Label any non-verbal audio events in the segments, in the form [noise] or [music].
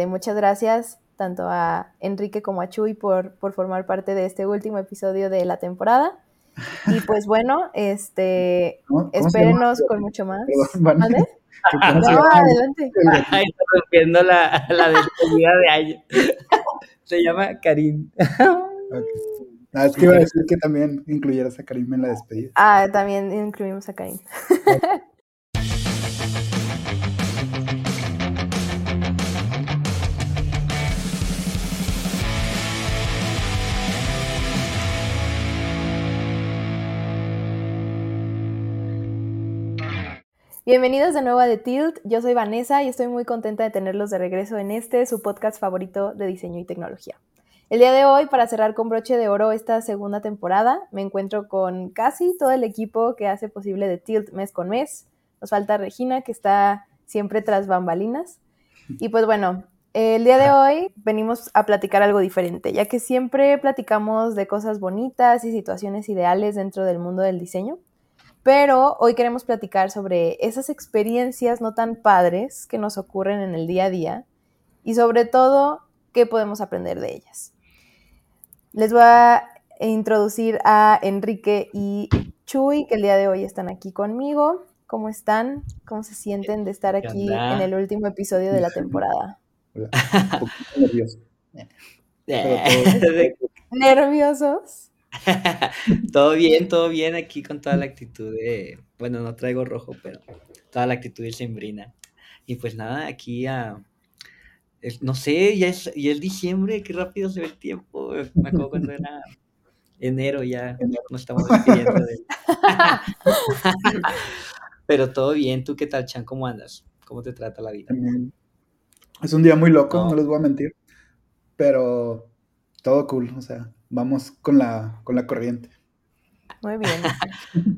este, muchas gracias tanto a Enrique como a Chuy por, por formar parte de este último episodio de la temporada. Y pues bueno, este, espérenos con mucho más. ¿Vale? [laughs] No, adelante. Ay, está rompiendo la, la despedida de año. Se llama Karim. Ah, es que iba a decir que también incluyeras a Karim en la despedida. Ah, también incluimos a Karim. Bienvenidos de nuevo a The Tilt, yo soy Vanessa y estoy muy contenta de tenerlos de regreso en este, su podcast favorito de diseño y tecnología. El día de hoy, para cerrar con broche de oro esta segunda temporada, me encuentro con casi todo el equipo que hace posible The Tilt mes con mes. Nos falta Regina, que está siempre tras bambalinas. Y pues bueno, el día de hoy venimos a platicar algo diferente, ya que siempre platicamos de cosas bonitas y situaciones ideales dentro del mundo del diseño. Pero hoy queremos platicar sobre esas experiencias no tan padres que nos ocurren en el día a día y sobre todo qué podemos aprender de ellas. Les voy a introducir a Enrique y Chuy, que el día de hoy están aquí conmigo. ¿Cómo están? ¿Cómo se sienten de estar aquí en el último episodio de la temporada? Hola. [laughs] Un nervioso. [laughs] ¿Nerviosos? [laughs] todo bien, todo bien aquí con toda la actitud de, bueno, no traigo rojo, pero toda la actitud de sembrina. Y pues nada, aquí a, no sé, ya es, ya es diciembre, qué rápido se ve el tiempo. Me acuerdo cuando era enero, ya nos estamos despidiendo de... [laughs] [laughs] pero todo bien, ¿tú qué tal, Chan? ¿Cómo andas? ¿Cómo te trata la vida? Es un día muy loco, no les voy a mentir, pero todo cool, o sea, vamos con la, con la corriente. Muy bien.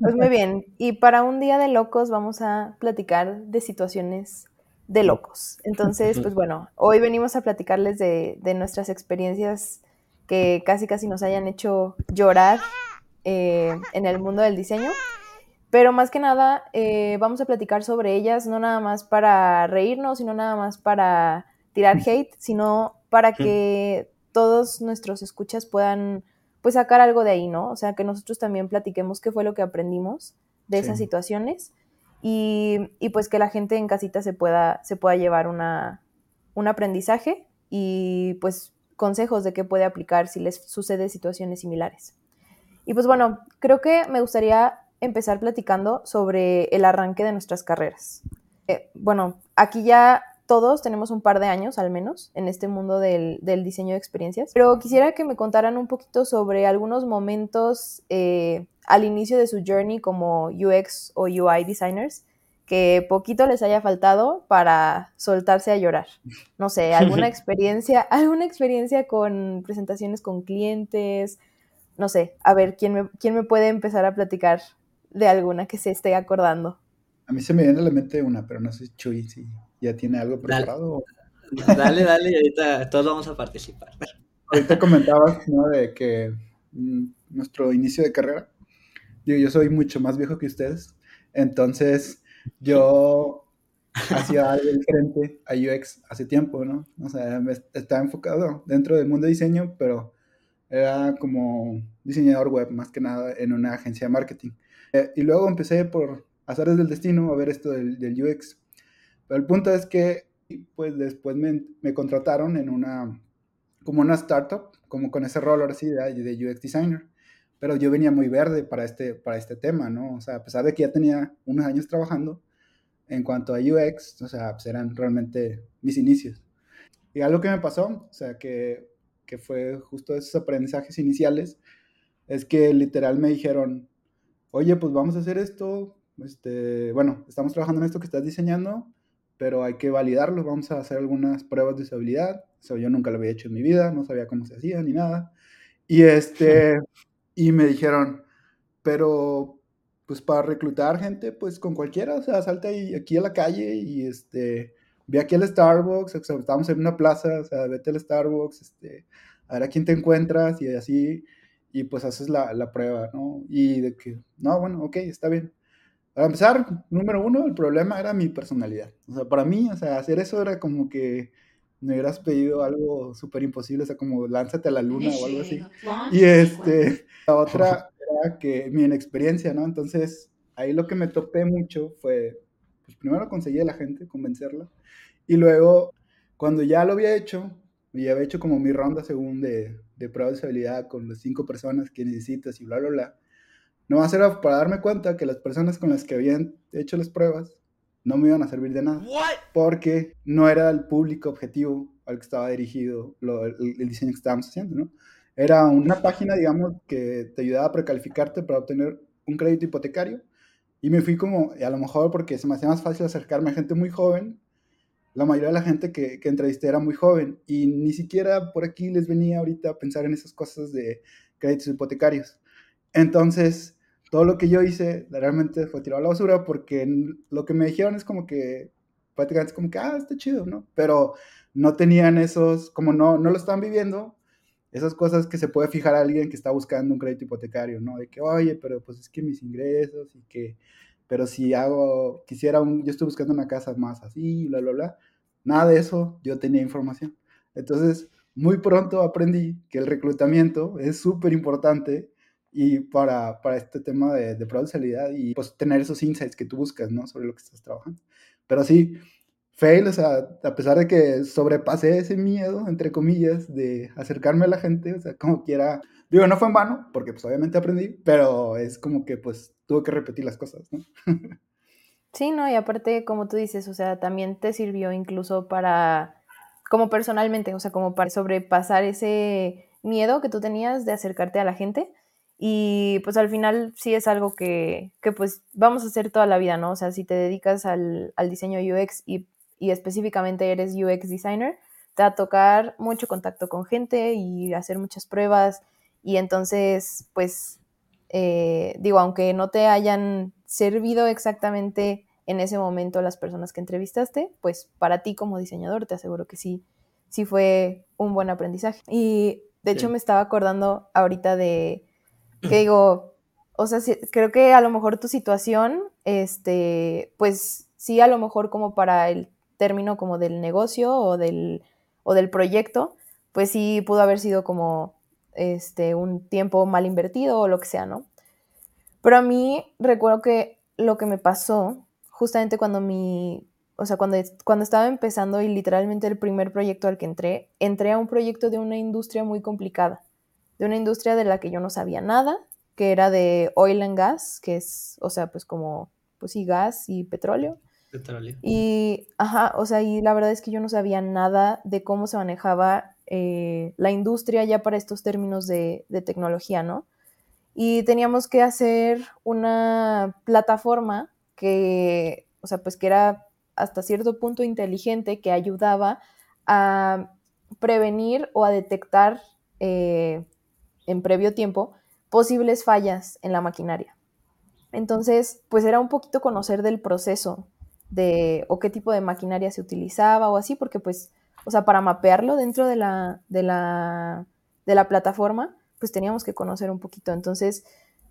Pues muy bien. Y para un día de locos vamos a platicar de situaciones de locos. Entonces, pues bueno, hoy venimos a platicarles de, nuestras experiencias que casi casi nos hayan hecho llorar eh, en el mundo del diseño. Pero más que nada, eh, vamos a platicar sobre ellas, no nada más para reírnos, sino nada más para tirar hate, sino para que todos nuestros escuchas puedan pues sacar algo de ahí, ¿no? O sea, que nosotros también platiquemos qué fue lo que aprendimos de esas situaciones y, pues que la gente en casita se pueda, se pueda llevar una, un aprendizaje y pues consejos de qué puede aplicar si les sucede situaciones similares. Y pues bueno, creo que me gustaría empezar platicando sobre el arranque de nuestras carreras. Eh, bueno, aquí ya todos tenemos un par de años al menos en este mundo del, diseño de experiencias, pero quisiera que me contaran un poquito sobre algunos momentos eh, al inicio de su journey como UX o UI designers que poquito les haya faltado para soltarse a llorar. No sé, [laughs] alguna experiencia, alguna experiencia con presentaciones con clientes, no sé, a ver, ¿quién me, quién me puede empezar a platicar de alguna que se esté acordando? A mí se me viene a la mente una, pero no sé, Chuy, si ¿Ya tiene algo preparado? Dale, dale, y ahorita todos vamos a participar. Ahorita comentabas, ¿no? De que mm, nuestro inicio de carrera, digo, yo soy mucho más viejo que ustedes, entonces yo [laughs] hacía algo diferente a UX hace tiempo, ¿no? O sea, estaba enfocado dentro del mundo de diseño, pero era como diseñador web, más que nada en una agencia de marketing. Eh, y luego empecé por azares del destino a ver esto del, del UX el punto es que, pues después me, me contrataron en una, como una startup, como con ese rol ahora sí de, de, UX designer. Pero yo venía muy verde para este, para este tema, ¿no? O sea, a pesar de que ya tenía unos años trabajando en cuanto a UX, o sea, pues eran realmente mis inicios. Y algo que me pasó, o sea, que, que fue justo esos aprendizajes iniciales, es que literal me dijeron, oye, pues vamos a hacer esto, este, bueno, estamos trabajando en esto que estás diseñando, pero hay que validarlo, vamos a hacer algunas pruebas de usabilidad, o yo nunca lo había hecho en mi vida, no sabía cómo se hacía ni nada, y este, [laughs] y me dijeron, pero pues para reclutar gente, pues con cualquiera, o sea, salte ahí, aquí a la calle y este, ve aquí al Starbucks, o sea, estamos en una plaza, o sea, vete al Starbucks, este, a ver a quién te encuentras y así, y pues haces la, la prueba, ¿no? Y de que, no, bueno, ok, está bien. Para empezar, número uno, el problema era mi personalidad. O sea, para mí, o sea, hacer eso era como que me hubieras pedido algo súper imposible, o sea, como lánzate a la luna o algo así. Y este, la otra era que mi inexperiencia, ¿no? Entonces, ahí lo que me topé mucho fue, pues primero conseguí a la gente, convencerla, y luego, cuando ya lo había hecho, ya había hecho como mi ronda según de, de prueba de usabilidad con las cinco personas que necesitas y bla, bla, bla, no va a ser para darme cuenta que las personas con las que habían hecho las pruebas no me iban a servir de nada. Porque no era el público objetivo al que estaba dirigido el, diseño que estábamos haciendo, ¿no? Era una página, digamos, que te ayudaba a precalificarte para obtener un crédito hipotecario. Y me fui como, a lo mejor porque se me hacía más fácil acercarme a gente muy joven, la mayoría de la gente que, que entrevisté era muy joven y ni siquiera por aquí les venía ahorita a pensar en esas cosas de créditos hipotecarios. Entonces, todo lo que yo hice realmente fue tirado a la basura porque lo que me dijeron es como que, prácticamente es como que, ah, está chido, ¿no? Pero no tenían esos, como no, no lo están viviendo, esas cosas que se puede fijar a alguien que está buscando un crédito hipotecario, ¿no? De que, oye, pero pues es que mis ingresos y que, pero si hago, quisiera un, yo estoy buscando una casa más así, bla, bla, bla. Nada de eso yo tenía información. Entonces, muy pronto aprendí que el reclutamiento es súper importante y para, para este tema de, de y pues tener esos insights que tú buscas, ¿no? Sobre lo que estás trabajando. Pero sí, fail, o sea, a pesar de que sobrepasé ese miedo, entre comillas, de acercarme a la gente, o sea, como quiera, digo, no fue en vano, porque pues obviamente aprendí, pero es como que pues tuve que repetir las cosas, ¿no? [laughs] Sí, no, y aparte, como tú dices, o sea, también te sirvió incluso para, como personalmente, o sea, como para sobrepasar ese miedo que tú tenías de acercarte a la gente y pues al final sí es algo que, que, pues vamos a hacer toda la vida, ¿no? O sea, si te dedicas al, al diseño UX y, y, específicamente eres UX designer, te va a tocar mucho contacto con gente y hacer muchas pruebas. Y entonces, pues, eh, digo, aunque no te hayan servido exactamente en ese momento las personas que entrevistaste, pues para ti como diseñador te aseguro que sí, sí fue un buen aprendizaje. Y de hecho me estaba acordando ahorita de que digo, o sea, creo que a lo mejor tu situación, este, pues sí, a lo mejor como para el término como del negocio o del, o del proyecto, pues sí pudo haber sido como este, un tiempo mal invertido o lo que sea, ¿no? Pero a mí recuerdo que lo que me pasó justamente cuando mi, o sea, cuando, cuando estaba empezando y literalmente el primer proyecto al que entré, entré a un proyecto de una industria muy complicada de una industria de la que yo no sabía nada, que era de oil and gas, que es, o sea, pues como, pues sí, gas y petróleo. Petróleo. Y, ajá, o sea, y la verdad es que yo no sabía nada de cómo se manejaba eh, la industria ya para estos términos de, de tecnología, ¿no? Y teníamos que hacer una plataforma que, o sea, pues que era hasta cierto punto inteligente, que ayudaba a prevenir o a detectar eh, en previo tiempo posibles fallas en la maquinaria. Entonces, pues era un poquito conocer del proceso de o qué tipo de maquinaria se utilizaba o así, porque pues, o sea, para mapearlo dentro de la, de la, de la plataforma, pues teníamos que conocer un poquito. Entonces,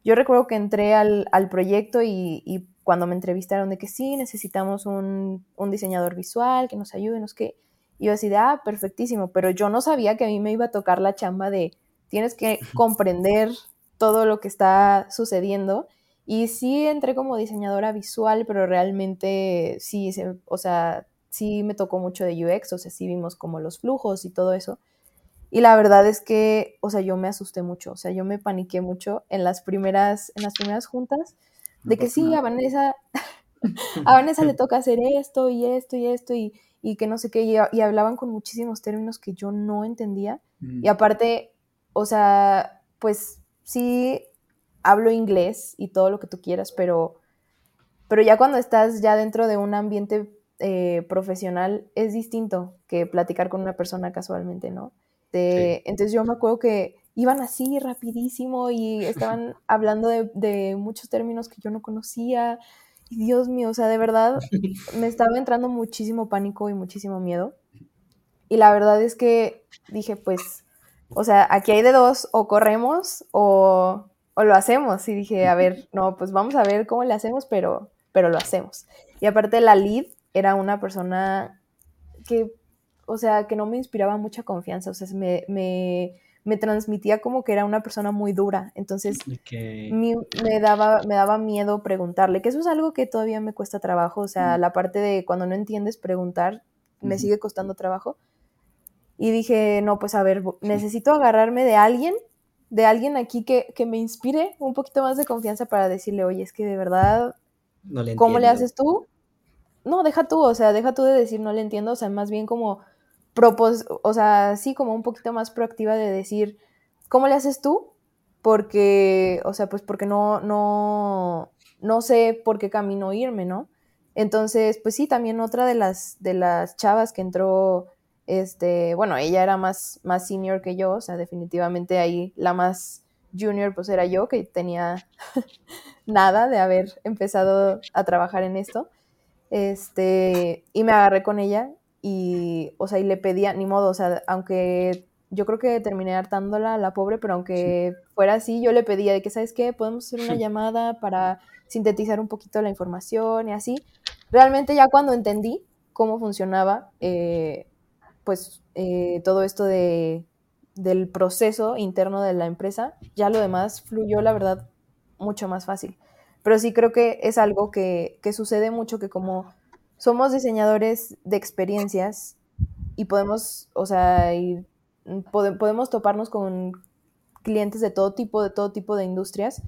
yo recuerdo que entré al, proyecto y, cuando me entrevistaron de que sí, necesitamos un, un diseñador visual que nos ayude, nos que... Y yo así de, ah, perfectísimo, pero yo no sabía que a mí me iba a tocar la chamba de tienes que comprender todo lo que está sucediendo. Y sí entré como diseñadora visual, pero realmente sí, o sea, sí me tocó mucho de UX, o sea, sí vimos como los flujos y todo eso. Y la verdad es que, o sea, yo me asusté mucho, o sea, yo me paniqué mucho en las primeras, en las primeras juntas, de que sí, a Vanessa, [laughs] a Vanessa le toca hacer esto y esto y esto y, y que no sé qué, y, hablaban con muchísimos términos que yo no entendía. Y aparte, o sea, pues sí hablo inglés y todo lo que tú quieras, pero, pero ya cuando estás ya dentro de un ambiente eh, profesional es distinto que platicar con una persona casualmente, ¿no? Entonces yo me acuerdo que iban así rapidísimo y estaban [laughs] hablando de, de, muchos términos que yo no conocía. Y Dios mío, o sea, de verdad [laughs] me estaba entrando muchísimo pánico y muchísimo miedo. Y la verdad es que dije, pues o sea, aquí hay de dos, o corremos o, lo hacemos. Y dije, a ver, no, pues vamos a ver cómo le hacemos, pero, pero lo hacemos. Y aparte la lead era una persona que, o sea, que no me inspiraba mucha confianza, o sea, me, me, me transmitía como que era una persona muy dura, entonces me, daba, me daba miedo preguntarle, que eso es algo que todavía me cuesta trabajo, o sea, la parte de cuando no entiendes preguntar, me sigue costando trabajo. Y dije, no, pues a ver, necesito agarrarme de alguien, de alguien aquí que, que me inspire un poquito más de confianza para decirle, oye, es que de verdad, ¿cómo le haces tú? No, deja tú, o sea, deja tú de decir no le entiendo, o sea, más bien como propos o sea, sí, como un poquito más proactiva de decir, ¿cómo le haces tú? Porque, o sea, pues porque no, no, no sé por qué camino irme, ¿no? Entonces, pues sí, también otra de las, de las chavas que entró, este, bueno, ella era más, más senior que yo, o sea, definitivamente ahí la más junior pues era yo, que tenía [laughs] nada de haber empezado a trabajar en esto. Este, y me agarré con ella y, o sea, y le pedía, ni modo, o sea, aunque yo creo que terminé hartándola, la pobre, pero aunque fuera así, yo le pedía de que, ¿sabes qué? Podemos hacer una llamada para sintetizar un poquito la información y así. Realmente ya cuando entendí cómo funcionaba, eh, pues eh, todo esto de, del proceso interno de la empresa, ya lo demás fluyó, la verdad, mucho más fácil. Pero sí creo que es algo que, que sucede mucho, que como somos diseñadores de experiencias y podemos, o sea, podemos toparnos con clientes de todo tipo, de todo tipo de industrias.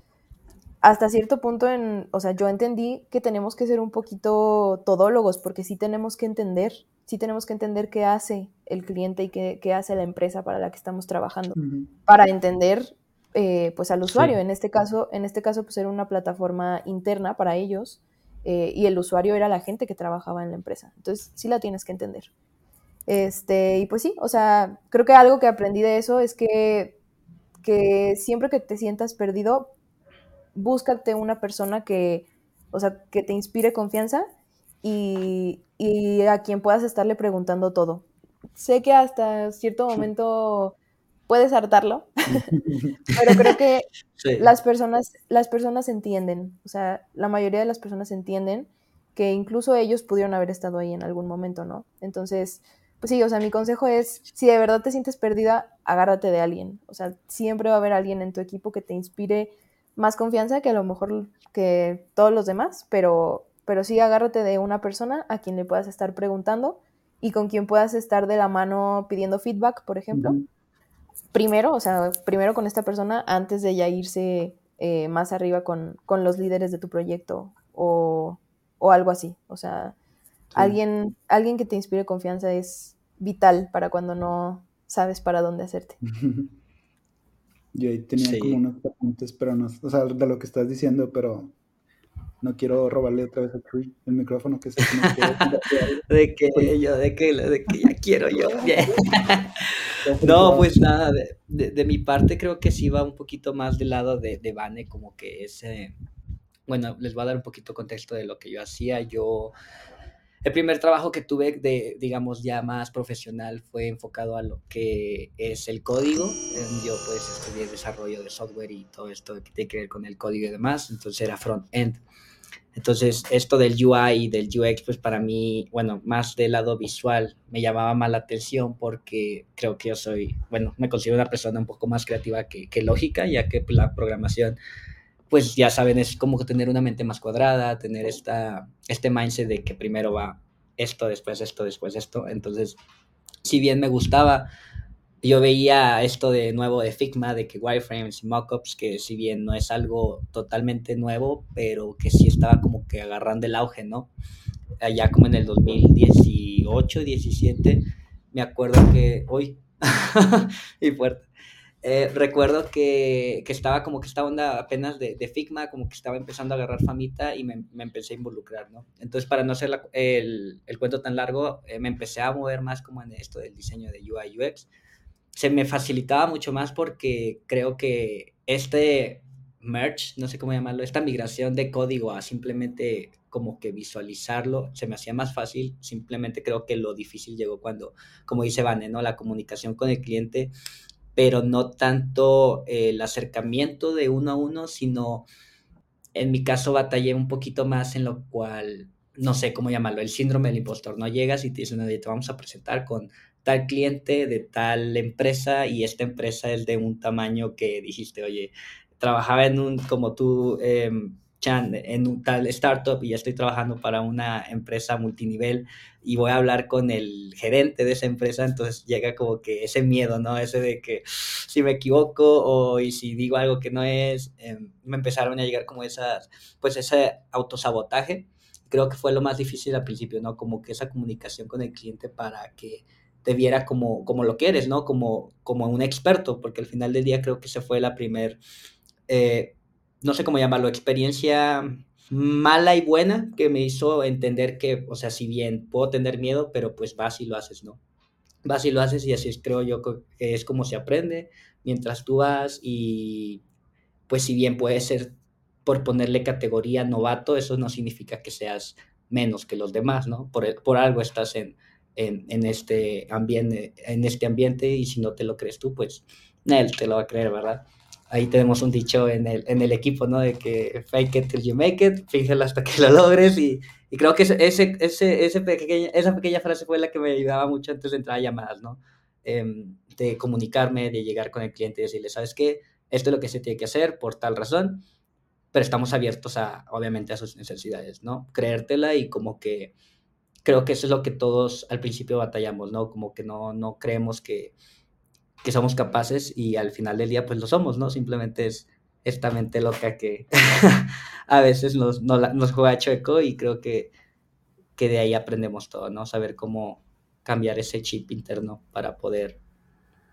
Hasta cierto punto, en, o sea, yo entendí que tenemos que ser un poquito todólogos, porque sí tenemos que entender, sí tenemos que entender qué hace el cliente y qué, hace la empresa para la que estamos trabajando, para entender eh, pues al usuario. En este caso, en este caso, pues era una plataforma interna para ellos, eh, y el usuario era la gente que trabajaba en la empresa. Entonces, sí la tienes que entender. Este, y pues sí, o sea, creo que algo que aprendí de eso es que, que siempre que te sientas perdido, búscate una persona que, o sea, que te inspire confianza y, y a quien puedas estarle preguntando todo. Sé que hasta cierto momento puedes hartarlo, [laughs] pero creo que las, personas, las personas entienden, o sea, la mayoría de las personas entienden que incluso ellos pudieron haber estado ahí en algún momento, ¿no? Entonces, pues sí, o sea, mi consejo es, si de verdad te sientes perdida, agárrate de alguien, o sea, siempre va a haber alguien en tu equipo que te inspire más confianza que a lo mejor que todos los demás, pero, pero sí agárrate de una persona a quien le puedas estar preguntando y con quien puedas estar de la mano pidiendo feedback, por ejemplo primero, o sea, primero con esta persona antes de ya irse eh, más arriba con, los líderes de tu proyecto o, algo así. O sea, alguien, alguien que te inspire confianza es vital para cuando no sabes para dónde hacerte. [laughs] Yo ahí tenía como unos apuntes, pero no, o sea, de lo que estás diciendo, pero no quiero robarle otra vez a Tree el micrófono que se [laughs] de que yo, de que, de que ya quiero yo. [laughs] [laughs] no, pues nada, de, de, mi parte creo que sí va un poquito más del lado de, de Vane, como que ese, bueno, les voy a dar un poquito contexto de lo que yo hacía. Yo, el primer trabajo que tuve de, digamos, ya más profesional fue enfocado a lo que es el código. Yo pues estudié desarrollo de software y todo esto que tiene que ver con el código y demás, entonces era front-end. Entonces, esto del UI y del UX, pues para mí, bueno, más del lado visual, me llamaba más la atención porque creo que yo soy, bueno, me considero una persona un poco más creativa que, que lógica, ya que la programación, pues ya saben, es como tener una mente más cuadrada, tener esta, este mindset de que primero va esto, después esto, después esto. Entonces, si bien me gustaba, yo veía esto de nuevo de Figma, de que wireframes y mockups, que si bien no es algo totalmente nuevo, pero que sí estaba como que agarrando el auge, ¿no? Allá como en el 2018, 17, me acuerdo que, hoy, [laughs] y fuerte, eh, recuerdo que, que, estaba como que esta onda apenas de, Figma, como que estaba empezando a agarrar famita y me, me empecé a involucrar, ¿no? Entonces, para no hacer el, el, cuento tan largo, eh, me empecé a mover más como en esto del diseño de UI UX se me facilitaba mucho más porque creo que este merge, no sé cómo llamarlo, esta migración de código a simplemente como que visualizarlo, se me hacía más fácil, simplemente creo que lo difícil llegó cuando, como dice Vane, ¿no? La comunicación con el cliente, pero no tanto el acercamiento de uno a uno, sino en mi caso batallé un poquito más en lo cual no sé cómo llamarlo, el síndrome del impostor, ¿no? Llegas y te dicen, oye, te vamos a presentar con tal cliente de tal empresa y esta empresa es de un tamaño que dijiste, oye, trabajaba en un, como tú, em, Chan, en un tal startup y ya estoy trabajando para una empresa multinivel y voy a hablar con el gerente de esa empresa, entonces llega como que ese miedo, ¿no? Ese de que si me equivoco o y si digo algo que no es, em, me empezaron a llegar como esas, pues ese autosabotaje. Creo que fue lo más difícil al principio, ¿no? Como que esa comunicación con el cliente para que te viera como, como lo que eres, ¿no? Como, como un experto, porque al final del día creo que se fue la primer, eh, no sé cómo llamarlo, experiencia mala y buena que me hizo entender que, o sea, si bien puedo tener miedo, pero pues vas y lo haces, ¿no? Vas y lo haces y así es, creo yo que es como se aprende mientras tú vas y pues si bien puede ser por ponerle categoría novato, eso no significa que seas menos que los demás, ¿no? Por, por algo estás en, en, este ambiente, en este ambiente y si no te lo crees tú, pues él te lo va a creer, ¿verdad? Ahí tenemos un dicho en el, en el equipo, ¿no? De que fake it till you make it, fíjelo hasta que lo logres y, y creo que ese, ese, ese, esa pequeña frase fue la que me ayudaba mucho antes de entrar a llamadas, ¿no? Em, de comunicarme, de llegar con el cliente y decirle, ¿sabes qué? Esto es lo que se tiene que hacer por tal razón, pero estamos abiertos a, obviamente, a sus necesidades, ¿no? Creértela y como que creo que eso es lo que todos al principio batallamos, ¿no? Como que no, no creemos que, que somos capaces y al final del día pues lo somos, ¿no? Simplemente es esta mente loca que [laughs] a veces nos, nos, juega chueco y creo que, que de ahí aprendemos todo, ¿no? Saber cómo cambiar ese chip interno para poder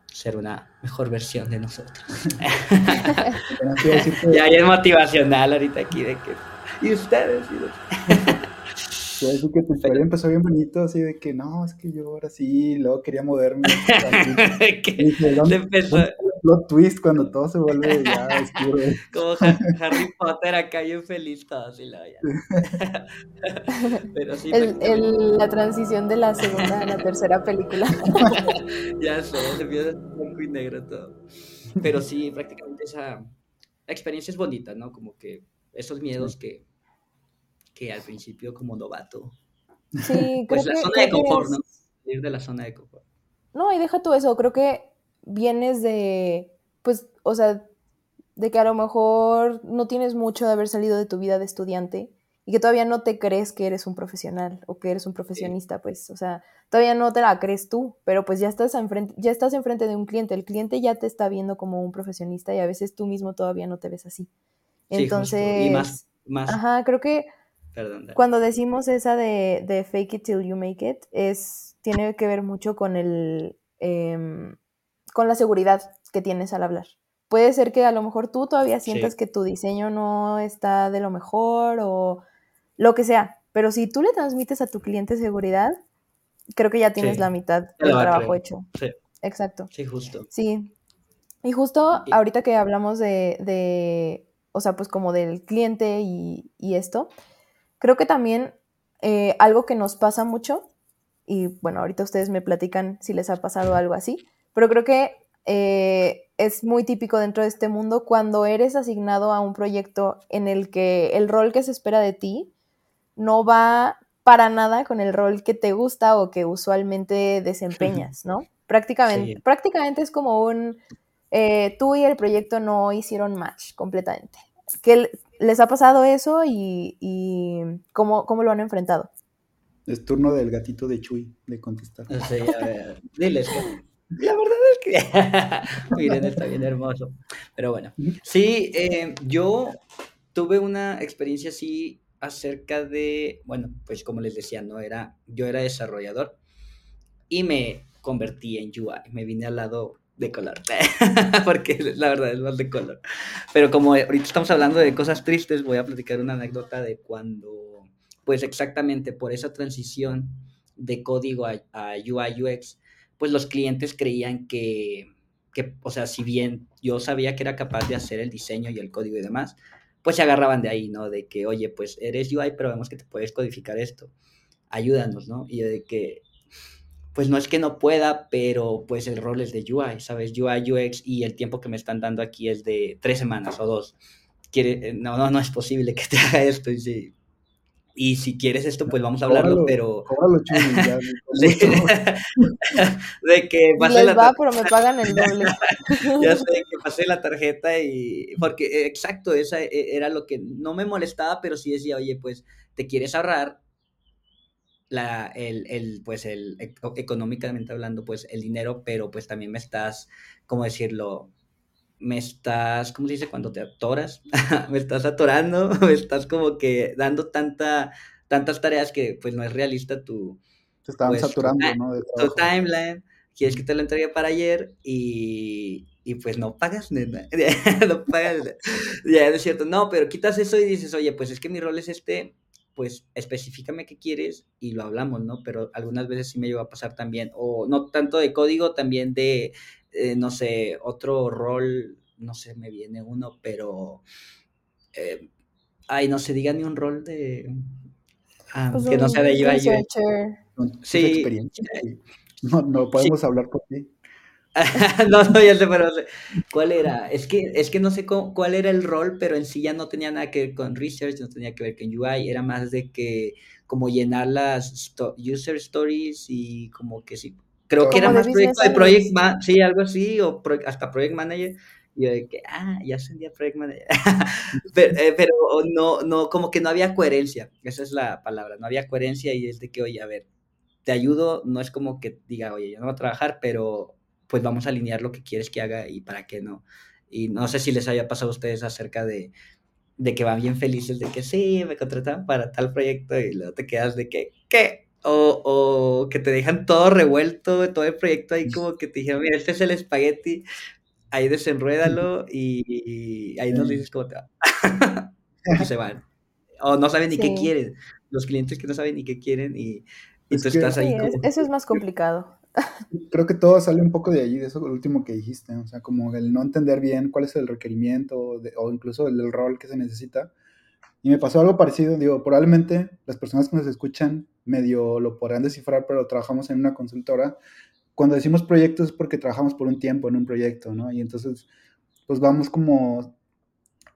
ser una mejor versión de nosotros. [laughs] [laughs] ya es motivacional ahorita aquí de que... Y ustedes, y ustedes. Así que tu historia empezó bien bonito, así de que no, es que yo ahora sí, luego quería moverme. [laughs] ¿Qué? ¿dónde, empezó? plot twist cuando todo se vuelve ya [laughs] oscuro. Como Harry Potter acá yo feliz todo así lo ya. [laughs] Pero sí. El, el, la transición de la segunda a la tercera película. ya sé, se empieza blanco y negro todo. Pero sí, prácticamente esa experiencia es bonita, ¿no? Como que esos miedos que que al principio como novato. Sí, [laughs] pues la zona de confort, ¿no? Ir de la zona de confort. No, y deja tú eso, creo que vienes de, pues, o sea, de que a lo mejor no tienes mucho de haber salido de tu vida de estudiante y que todavía no te crees que eres un profesional o que eres un profesionista, pues, o sea, todavía no te la crees tú, pero pues ya estás enfrente, ya estás enfrente de un cliente, el cliente ya te está viendo como un profesionista y a veces tú mismo todavía no te ves así. Entonces, y más, más. Ajá, creo que cuando decimos esa de, fake it till you make it, es, tiene que ver mucho con el em, con la seguridad que tienes al hablar. Puede ser que a lo mejor tú todavía sientas que tu diseño no está de lo mejor o lo que sea, pero si tú le transmites a tu cliente seguridad, creo que ya tienes la mitad del trabajo hecho. Sí. Exacto. Sí, justo. Sí. Y justo ahorita que hablamos de, de, o sea, pues como del cliente y, y esto, Creo que también eh, algo que nos pasa mucho, y bueno, ahorita ustedes me platican si les ha pasado algo así, pero creo que eh, es muy típico dentro de este mundo cuando eres asignado a un proyecto en el que el rol que se espera de ti no va para nada con el rol que te gusta o que usualmente desempeñas, [laughs] ¿no? Prácticamente, prácticamente es como un, eh, tú y el proyecto no hicieron match completamente. Que ¿Les ha pasado eso y, cómo, lo han enfrentado? Es turno del gatito de Chuy de contestar. Sí, a ver, diles [laughs] la verdad es que [laughs] miren, está bien hermoso. Pero bueno, sí, eh, yo tuve una experiencia así acerca de, bueno, pues como les decía, no era, yo era desarrollador y me convertí en UI, me vine al lado de color, [laughs] porque la verdad es más de color. Pero como ahorita estamos hablando de cosas tristes, voy a platicar una anécdota de cuando, pues exactamente por esa transición de código a, UI UX, pues los clientes creían que, que, o sea, si bien yo sabía que era capaz de hacer el diseño y el código y demás, pues se agarraban de ahí, ¿no? De que, oye, pues eres UI, pero vemos que te puedes codificar esto, ayúdanos, ¿no? Y de que pues no es que no pueda, pero pues el rol es de UI, ¿sabes? UI, UX y el tiempo que me están dando aquí es de tres semanas o dos. Quiere, eh, no, no, no es posible que te [laughs] haga esto. Y, y si quieres esto, pues vamos a hablarlo, pero... Cóbralo, [laughs] ya, [laughs] de que pasé la va, pero me pagan el doble. ya sé, que pasé la tarjeta y... Porque, eh, exacto, esa eh, era lo que no me molestaba, pero sí decía, oye, pues, te quieres ahorrar la, el, el, pues, el, económicamente hablando, pues, el dinero, pero pues también me estás, ¿cómo decirlo? me estás, ¿cómo se dice? Cuando te atoras, [laughs] me estás atorando, [laughs] me estás como que dando tanta, tantas tareas que pues no es realista tu... Te pues, saturando, ¿no? tu timeline, quieres que te lo entregue para ayer y, y pues no pagas, [laughs] nena. no pagas. ya es cierto, no, pero quitas eso y dices, oye, pues es que mi rol es este, pues específicame qué quieres y lo hablamos, ¿no? Pero algunas veces sí me lleva a pasar también, o no tanto de código, también de eh, no sé, otro rol, no sé, me viene uno, pero, eh, ay, no sé, díganme un rol de, ah, pues que no sea de UI. Sí. No, no podemos hablar por ti. [laughs] no, no, ya sé, pero ¿cuál era? Es que, es que no sé cuál era el rol, pero en sí ya no tenía nada que ver con research, no tenía que ver con UI, era más de que como llenar las user stories y como que sí, Creo que era más proyecto de Project Manager, sí, algo así, o hasta Project Manager. Y yo de que, ah, ya ascendí Project Manager. [laughs] Eh, pero, no, no, como que no había coherencia, esa es la palabra, no había coherencia y es de que, oye, a ver, te ayudo, no es como que diga, oye, yo no voy a trabajar, pero pues vamos a alinear lo que quieres que haga y para qué no. Y no sé si les haya pasado a ustedes acerca de, de que van bien felices de que sí, me contrataron para tal proyecto y luego te quedas de que, ¿qué? O, o, que te dejan todo revuelto, todo el proyecto ahí como que te dijeron, mira, este es el espagueti, ahí desenruédalo y, ahí nos dices cómo te va. [laughs] y se van. O no saben ni qué quieren. Los clientes que no saben ni qué quieren y, y tú estás ahí. como... Eso es más complicado. Creo que todo sale un poco de allí, de eso lo último que dijiste, o sea, como el no entender bien cuál es el requerimiento o incluso el rol que se necesita y me pasó algo parecido, digo, probablemente las personas que nos escuchan medio lo podrán descifrar, pero trabajamos en una consultora. Cuando decimos proyectos es porque trabajamos por un tiempo en un proyecto, ¿no? Y entonces, pues vamos como,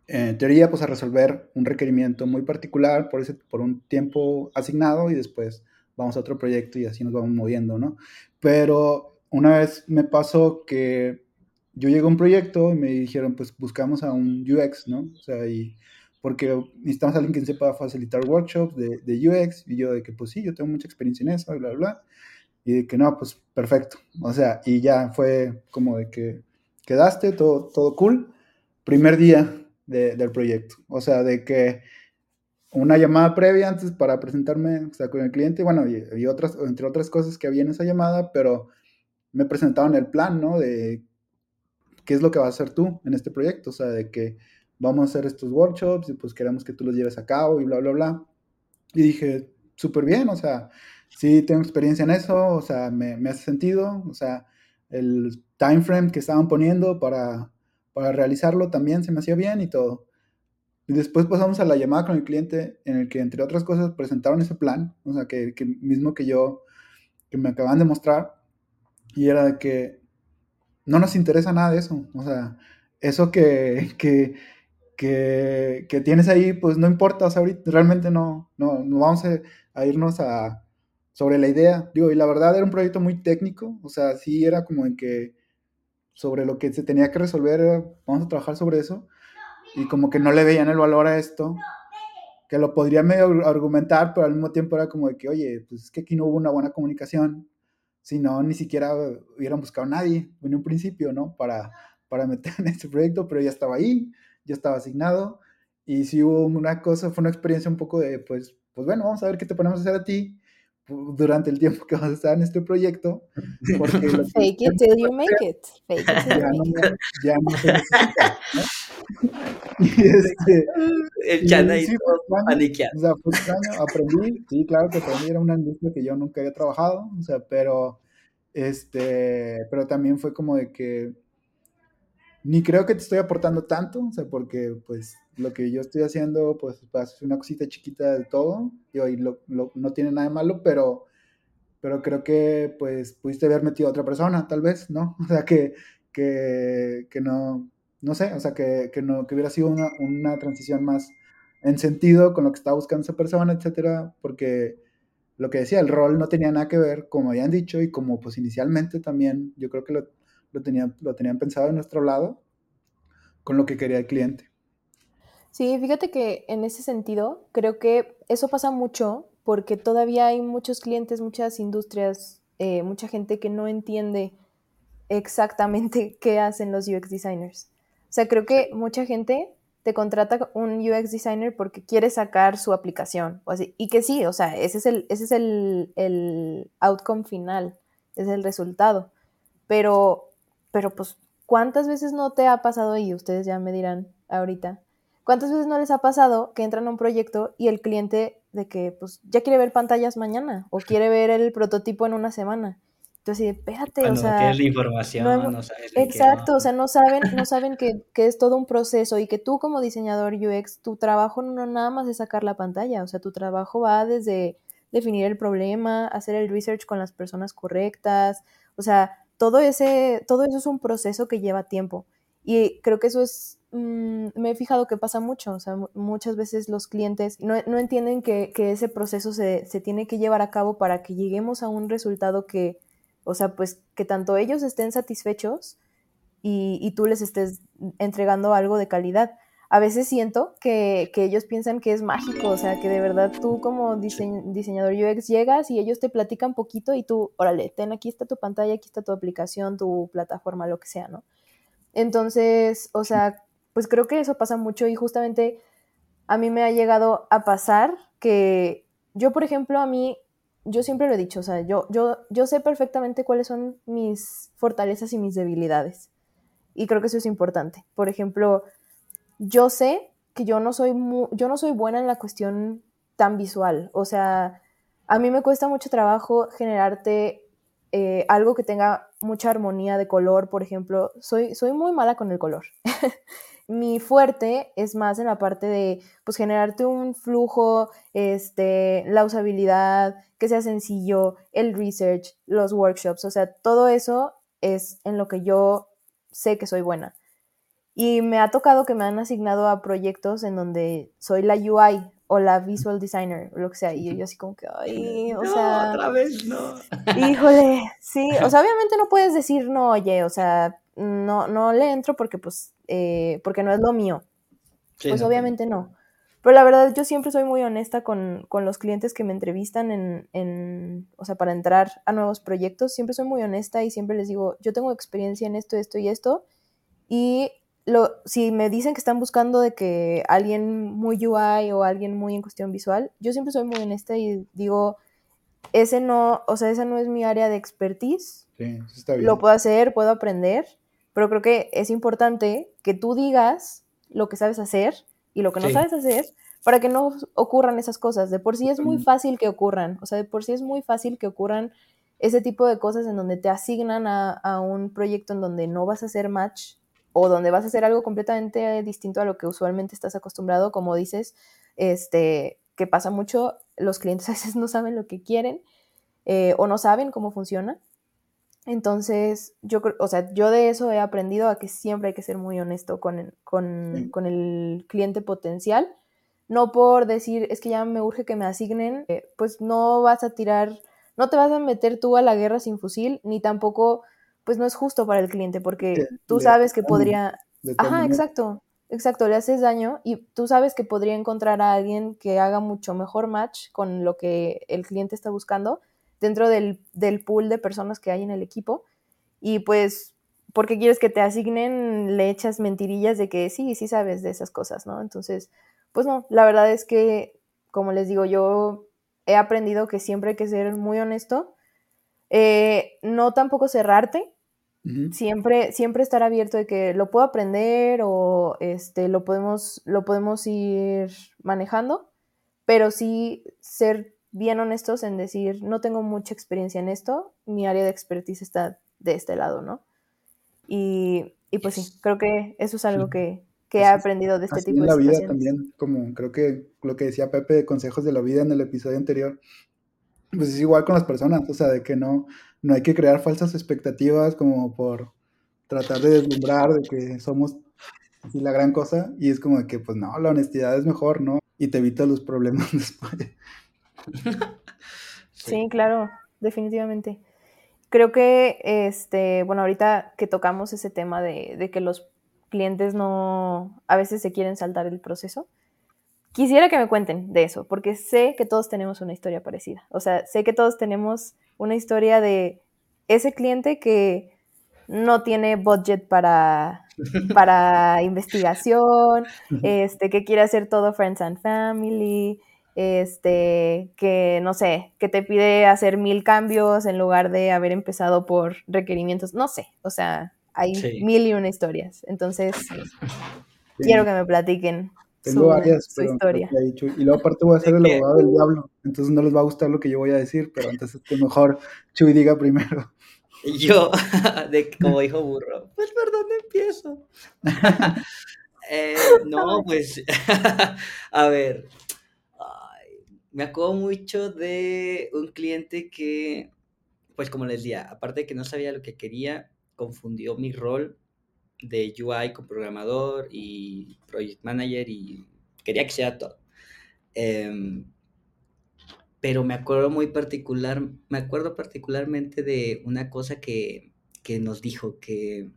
en teoría, pues a resolver un requerimiento muy particular por, ese, por un tiempo asignado y después vamos a otro proyecto y así nos vamos moviendo, ¿no? Pero una vez me pasó que yo llegué a un proyecto y me dijeron, pues buscamos a un UX, ¿no? O sea, y porque necesitamos a alguien que sepa facilitar workshops de, de, UX, y yo de que pues sí, yo tengo mucha experiencia en eso, bla, bla, bla, y de que no, pues perfecto, o sea, y ya fue como de que quedaste, todo, todo cool, primer día de, del proyecto, o sea, de que una llamada previa antes para presentarme o sea, con el cliente, bueno, y, y, otras, entre otras cosas que había en esa llamada, pero me presentaron el plan, ¿no? De qué es lo que vas a hacer tú en este proyecto, o sea, de que vamos a hacer estos workshops y pues queremos que tú los lleves a cabo y bla, bla, bla. Y dije, súper bien, o sea, sí tengo experiencia en eso, o sea, me, me, hace sentido, o sea, el time frame que estaban poniendo para, para realizarlo también se me hacía bien y todo. Después pasamos a la llamada con el cliente en el que, entre otras cosas, presentaron ese plan, o sea, que, que mismo que yo, que me acaban de mostrar, y era de que no nos interesa nada de eso, o sea, eso que, [laughs] que que, que, tienes ahí, pues no importa, o sea, ahorita realmente no, no, no vamos a, irnos a, sobre la idea. Digo, y la verdad era un proyecto muy técnico, o sea, sí era como en que sobre lo que se tenía que resolver, vamos a trabajar sobre eso, y como que no le veían el valor a esto, que lo podría medio argumentar, pero al mismo tiempo era como de que, oye, pues es que aquí no hubo una buena comunicación, si no, ni siquiera hubieran buscado a nadie en un principio, ¿no? Para, para meter en este proyecto, pero ya estaba ahí, ya estaba asignado. Y si hubo una cosa, fue una experiencia un poco de, pues, pues bueno, vamos a ver qué te ponemos a hacer a ti durante el tiempo que vas a estar en este proyecto. Porque [laughs] Fake it till you make it. Fake it till ya, no, ya no se necesita, ¿no? [laughs] Y este, el chana y sí, O sea, fue extraño, aprendí, sí, claro que aprendí, era una industria que yo nunca había trabajado, o sea, pero, este, pero también fue como de que ni creo que te estoy aportando tanto, o sea, porque pues lo que yo estoy haciendo, pues es una cosita chiquita de todo, y lo, no tiene nada de malo, pero, pero creo que pues pudiste haber metido a otra persona, tal vez, ¿no? [laughs] O sea, que, que, que no, no sé, o sea, que, no, hubiera sido una, transición más, en sentido con lo que estaba buscando esa persona, etcétera, porque lo que decía, el rol no tenía nada que ver, como habían dicho, y como pues inicialmente también yo creo que lo, tenían, lo tenían pensado en nuestro lado, con lo que quería el cliente. Sí, fíjate que en ese sentido creo que eso pasa mucho porque todavía hay muchos clientes, muchas industrias, eh, mucha gente que no entiende exactamente [laughs] qué hacen los UX designers. O sea, creo que mucha gente te contrata un UX designer porque quiere sacar su aplicación o así. Y que sí, o sea, ese es el, ese es el, el outcome final, es el resultado. Pero, pero pues, ¿cuántas veces no te ha pasado, y ustedes ya me dirán ahorita, cuántas veces no les ha pasado que entran a un proyecto y el cliente de que pues ya quiere ver pantallas mañana o quiere ver el prototipo en una semana? Entonces, espérate, o sea... La información, no, sabes Exacto, o sea, no saben, no saben que, que, es todo un proceso y que tú como diseñador UX, tu trabajo no nada más es sacar la pantalla, o sea, tu trabajo va desde definir el problema, hacer el research con las personas correctas, o sea, todo ese, todo eso es un proceso que lleva tiempo. Y creo que eso es, mm, me he fijado que pasa mucho, o sea, muchas veces los clientes no, no entienden que, que, ese proceso se, se tiene que llevar a cabo para que lleguemos a un resultado que o sea, pues que tanto ellos estén satisfechos y, tú les estés entregando algo de calidad. A veces siento que, ellos piensan que es mágico, o sea, que de verdad tú como diseñador UX llegas y ellos te platican poquito y tú, órale, ten, aquí está tu pantalla, aquí está tu aplicación, tu plataforma, lo que sea, ¿no? Entonces, o sea, pues creo que eso pasa mucho y justamente a mí me ha llegado a pasar que yo, por ejemplo, a mí yo siempre lo he dicho, o sea, yo, yo, yo sé perfectamente cuáles son mis fortalezas y mis debilidades. Y creo que eso es importante. Por ejemplo, yo sé que yo no soy, yo no soy buena en la cuestión tan visual. O sea, a mí me cuesta mucho trabajo generarte eh, algo que tenga mucha armonía de color, por ejemplo. Soy, soy muy mala con el color. [laughs] Mi fuerte es más en la parte de pues generarte un flujo, este, la usabilidad, que sea sencillo, el research, los workshops, o sea, todo eso es en lo que yo sé que soy buena. Y me ha tocado que me han asignado a proyectos en donde soy la UI o la visual designer o lo que sea. Y yo así como que, ay, o sea... Otra vez no. Híjole, sí. O sea, obviamente no puedes decir no, oye, o sea, no, no le entro porque pues eh, porque no es lo mío. pues obviamente no. Pero la verdad, yo siempre soy muy honesta con, los clientes que me entrevistan en, en, o sea, para entrar a nuevos proyectos. Siempre soy muy honesta y siempre les digo, yo tengo experiencia en esto, esto y esto. Y lo, si me dicen que están buscando de que alguien muy UI o alguien muy en cuestión visual, yo siempre soy muy honesta y digo, ese no, o sea, esa no es mi área de expertise. Sí, está bien. Lo puedo hacer, puedo aprender, pero creo que es importante que tú digas lo que sabes hacer y lo que no sabes hacer para que no ocurran esas cosas. De por sí es muy fácil que ocurran, o sea, de por sí es muy fácil que ocurran ese tipo de cosas en donde te asignan a, un proyecto en donde no vas a hacer match o donde vas a hacer algo completamente distinto a lo que usualmente estás acostumbrado, como dices, este, que pasa mucho, los clientes [laughs] a veces no saben lo que quieren eh, o no saben cómo funciona. Entonces, yo o sea, yo de eso he aprendido a que siempre hay que ser muy honesto con el, con, con el cliente potencial. No por decir, es que ya me urge que me asignen, eh, pues no vas a tirar, no te vas a meter tú a la guerra sin fusil, ni tampoco, pues no es justo para el cliente, porque tú sabes que podría... Ajá, exacto, exacto, le haces daño y tú sabes que podría encontrar a alguien que haga mucho mejor match con lo que el cliente está buscando dentro del, pool de personas que hay en el equipo. Y pues, porque quieres que te asignen, le echas mentirillas de que sí, sí sabes de esas cosas, ¿no? Entonces, pues no, la verdad es que, como les digo, yo he aprendido que siempre hay que ser muy honesto, eh, no tampoco cerrarte, siempre, siempre estar abierto de que lo puedo aprender o este, lo, podemos, lo podemos ir manejando, pero sí ser bien honestos en decir, no tengo mucha experiencia en esto, mi área de expertise está de este lado, ¿no? Y, y pues sí, creo que eso es algo que, que he aprendido de este tipo de en la vida también, como creo que lo que decía Pepe de consejos de la vida en el episodio anterior, pues es igual con las personas, o sea, de que no, no hay que crear falsas expectativas como por tratar de deslumbrar de que somos así la gran cosa, y es como de que, pues no, la honestidad es mejor, ¿no? y te evita los problemas [laughs] después. [laughs] Sí, claro, definitivamente. Creo que, este, bueno, ahorita que tocamos ese tema de, de que los clientes no, a veces se quieren saltar el proceso, quisiera que me cuenten de eso, porque sé que todos tenemos una historia parecida. O sea, sé que todos tenemos una historia de ese cliente que no tiene budget para, [laughs] para investigación, [laughs] este, que quiere hacer todo friends and family, este, que no sé, que te pide hacer mil cambios en lugar de haber empezado por requerimientos, no sé, o sea, hay mil y una historias. Entonces, [laughs] quiero que me platiquen tengo varias, su historia. Y luego aparte voy a ser el abogado del diablo, entonces no les va a gustar lo que yo voy a decir, pero antes que mejor Chuy diga primero. Yo, [laughs] de, como dijo Burro, pues por dónde empiezo. [laughs] Eh, no, pues, a ver, me acuerdo mucho de un cliente que, pues como les decía, aparte de que no sabía lo que quería, confundió mi rol de UI con programador y project manager y quería que sea todo. Em, pero me acuerdo muy particular, me acuerdo particularmente de una cosa que, que nos dijo que,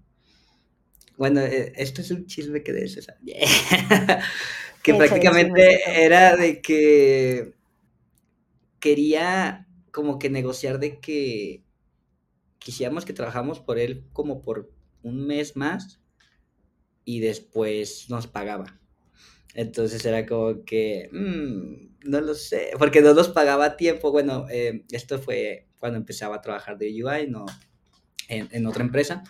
bueno, eh, esto es un chisme que de César, [laughs] que prácticamente era de que quería como que negociar de que quisiéramos que trabajamos por él como por un mes más y después nos pagaba. Entonces era como que, mm, no lo sé, porque no nos pagaba a tiempo. Bueno, eh, esto fue cuando empezaba a trabajar de UI, no en, otra empresa.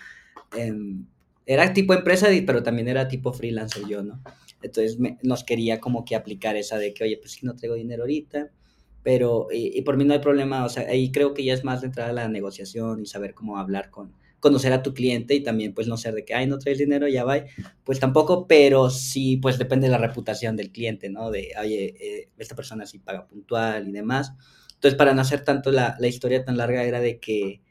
Em, era tipo empresa, pero también era tipo freelancer yo, ¿no? Entonces nos quería como que aplicar esa de que, oye, pues si no traigo dinero ahorita, pero, y, y, por mí no hay problema, o sea, ahí creo que ya es más de entrar a la negociación y saber cómo hablar con, conocer a tu cliente y también pues no ser de que, ay, no traes dinero, ya va, pues tampoco, pero sí, pues depende de la reputación del cliente, ¿no? De, oye, eh, esta persona sí paga puntual y demás. Entonces, para no hacer tanto la, la historia tan larga, era de que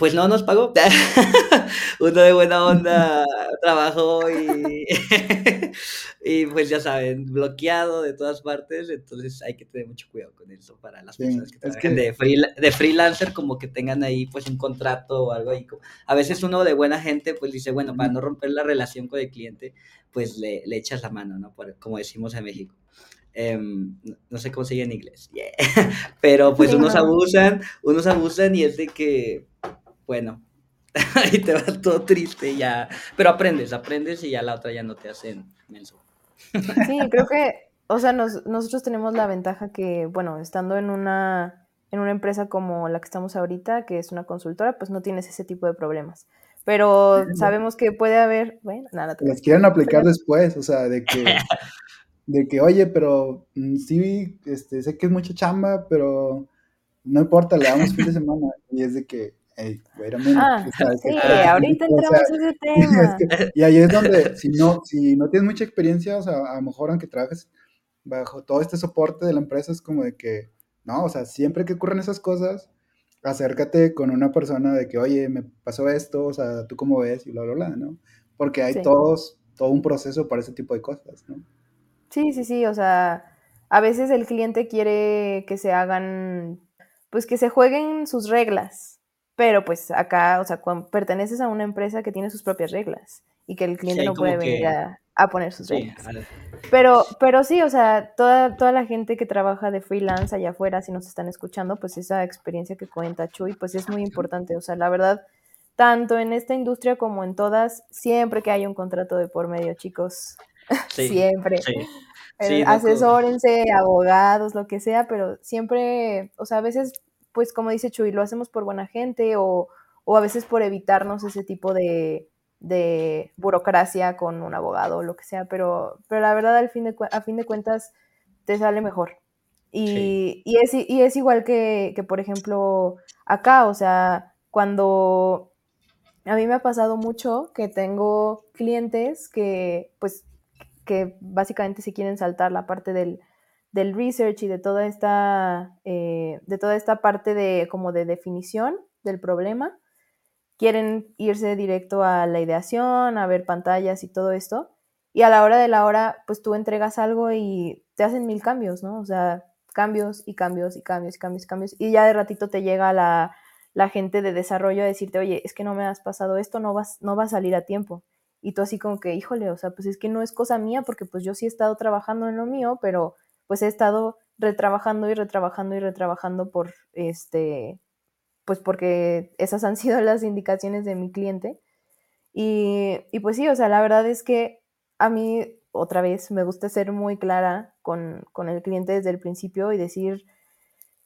pues no nos pagó. [laughs] Uno de buena onda trabajó y, [laughs] y pues ya saben, bloqueado de todas partes, entonces hay que tener mucho cuidado con eso para las personas que trabajan de, de, freelancer, como que tengan ahí pues un contrato o algo ahí. A veces uno de buena gente pues dice, bueno, para no romper la relación con el cliente, pues le, le echas la mano, ¿no? como decimos en México. Em, no sé cómo se dice en inglés, [laughs] pero pues unos abusan, unos abusan y es de que bueno, [laughs] ahí te va todo triste ya, pero aprendes, aprendes y ya la otra ya no te hacen menso. Sí, creo que, o sea, nosotros tenemos la ventaja que, bueno, estando en una, en una empresa como la que estamos ahorita, que es una consultora, pues no tienes ese tipo de problemas. Pero sabemos que puede haber, bueno, nada. Las quieren aplicar después, o sea, de que, [laughs] de que, oye, pero mm, sí, este, sé que es mucha chamba, pero no importa, le damos fin de semana. Y es de que, Ah, sí, ahorita entramos en ese [laughs] tema. y ahí es donde, si no, si no tienes mucha experiencia, o sea, a lo mejor aunque trabajes bajo todo este soporte de la empresa, es como de que, no, o sea, siempre que ocurren esas cosas, acércate con una persona de que, oye, me pasó esto, o sea, tú cómo ves, y bla, bla, bla, ¿no? Porque hay todos, todo un proceso para ese tipo de cosas, ¿no? Sí, sí, sí, o sea, a veces el cliente quiere que se hagan, pues que se jueguen sus reglas, pero pues acá, o sea, perteneces a una empresa que tiene sus propias reglas y que el cliente no puede venir a, poner sus reglas. Pero, pero sí, o sea, toda, toda la gente que trabaja de freelance allá afuera, si nos están escuchando, pues esa experiencia que cuenta Chuy, pues es muy importante. O sea, la verdad, tanto en esta industria como en todas, siempre que hay un contrato de por medio, chicos, [laughs] siempre. Eh, asesórense, abogados, lo que sea, pero siempre, o sea, a veces pues como dice Chuy, lo hacemos por buena gente o, a veces por evitarnos ese tipo de, burocracia con un abogado o lo que sea, pero, pero la verdad al fin de, a fin de cuentas te sale mejor. Y, es, y es, igual que, que, por ejemplo, acá, o sea, cuando a mí me ha pasado mucho que tengo clientes que, pues, que básicamente se quieren saltar la parte del, del research y de toda esta, eh, de toda esta parte de como de definición del problema, quieren irse directo a la ideación, a ver pantallas y todo esto. y a la hora de la hora, pues tú entregas algo y te hacen mil cambios, ¿no? O sea, cambios y cambios y cambios y cambios y cambios. Y ya de ratito te llega la, la gente de desarrollo a decirte, oye, es que no me has pasado esto, no, vas, no va a salir a tiempo. Y tú así como que, híjole, o sea, pues es que no es cosa mía porque pues yo sí he estado trabajando en lo mío, pero pues he estado retrabajando y retrabajando y retrabajando por este, pues porque esas han sido [laughs] las indicaciones de mi cliente. Y, y pues sí, o sea, la verdad es que a mí otra vez me gusta ser muy clara con, con el cliente desde el principio y decir,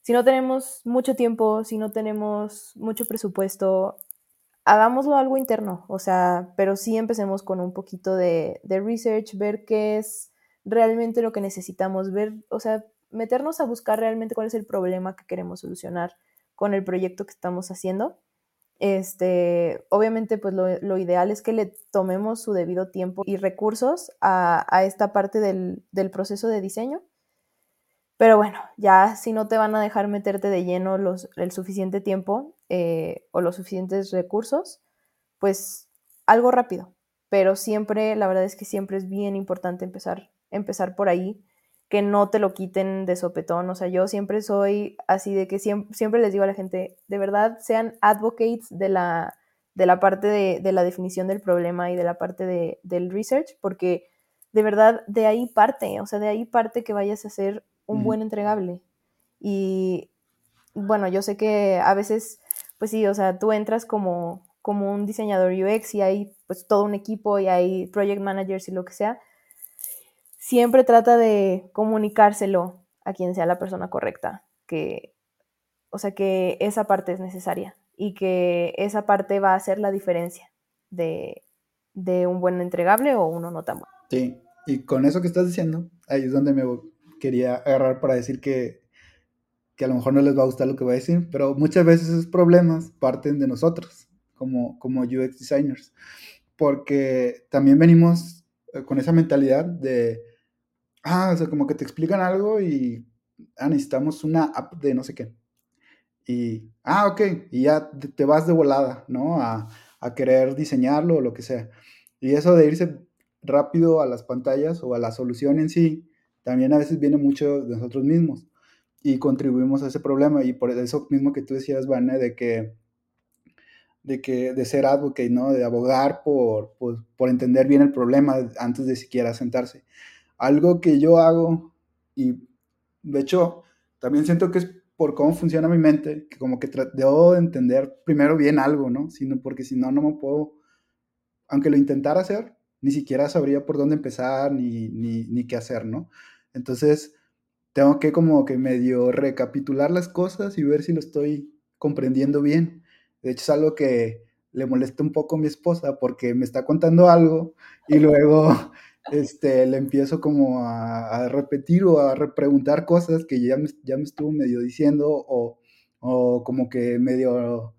si no tenemos mucho tiempo, si no tenemos mucho presupuesto, hagámoslo algo interno, o sea, pero sí empecemos con un poquito de, de, research, ver qué es realmente lo que necesitamos, ver, o sea, meternos a buscar realmente cuál es el problema que queremos solucionar con el proyecto que estamos haciendo. Este, obviamente, pues lo, ideal es que le tomemos su debido tiempo y recursos a, esta parte del, del proceso de diseño pero bueno, ya si no te van a dejar meterte de lleno los, el suficiente tiempo eh, o los suficientes recursos, pues algo rápido. Pero siempre, la verdad es que siempre es bien importante empezar, empezar por ahí, que no te lo quiten de sopetón. O sea, yo siempre soy así de que siempre, siempre les digo a la gente, de verdad, sean advocates de la, de la parte de, de la definición del problema y de la parte de, del research, porque de verdad de ahí parte, o sea, de ahí parte que vayas a hacer un buen entregable. Y bueno, yo sé que a veces, pues sí, o sea, tú entras como, como un diseñador UX y hay pues todo un equipo y hay project managers y lo que sea. Siempre trata de comunicárselo a quien sea la persona correcta, que, o sea, que esa parte es necesaria y que esa parte va a hacer la diferencia de, de un buen entregable o uno no tan bueno. Sí, y con eso que estás diciendo, ahí es donde me quería agarrar para decir que, que a lo mejor no les va a gustar lo que voy a decir, pero muchas veces esos problemas parten de nosotros, como, como UX designers, porque también venimos eh, con esa mentalidad de, ah, o sea, como que te explican algo y ah, necesitamos una app de no sé qué. Y, ah, ok, y ya te vas de volada, ¿no? A, a querer diseñarlo o lo que sea. Y eso de irse rápido a las pantallas o a la solución en sí, también a veces viene mucho de nosotros mismos y contribuimos a ese problema y por eso mismo que tú decías, Vane, de que de que de ser advocate, ¿no? De abogar por, por, por, entender bien el problema antes de siquiera sentarse. Algo que yo hago y de hecho también siento que es por cómo funciona mi mente, que como que debo entender primero bien algo, ¿no? Sino porque si no, no me puedo, aunque lo intentara hacer, ni siquiera sabría por dónde empezar ni, ni, ni qué hacer, ¿no? Entonces, tengo que como que medio recapitular las cosas y ver si lo estoy comprendiendo bien. De hecho, es algo que le molesta un poco a mi esposa porque me está contando algo y luego este, le empiezo como a, repetir o a repreguntar cosas que ya me, ya me estuvo medio diciendo o, o como que medio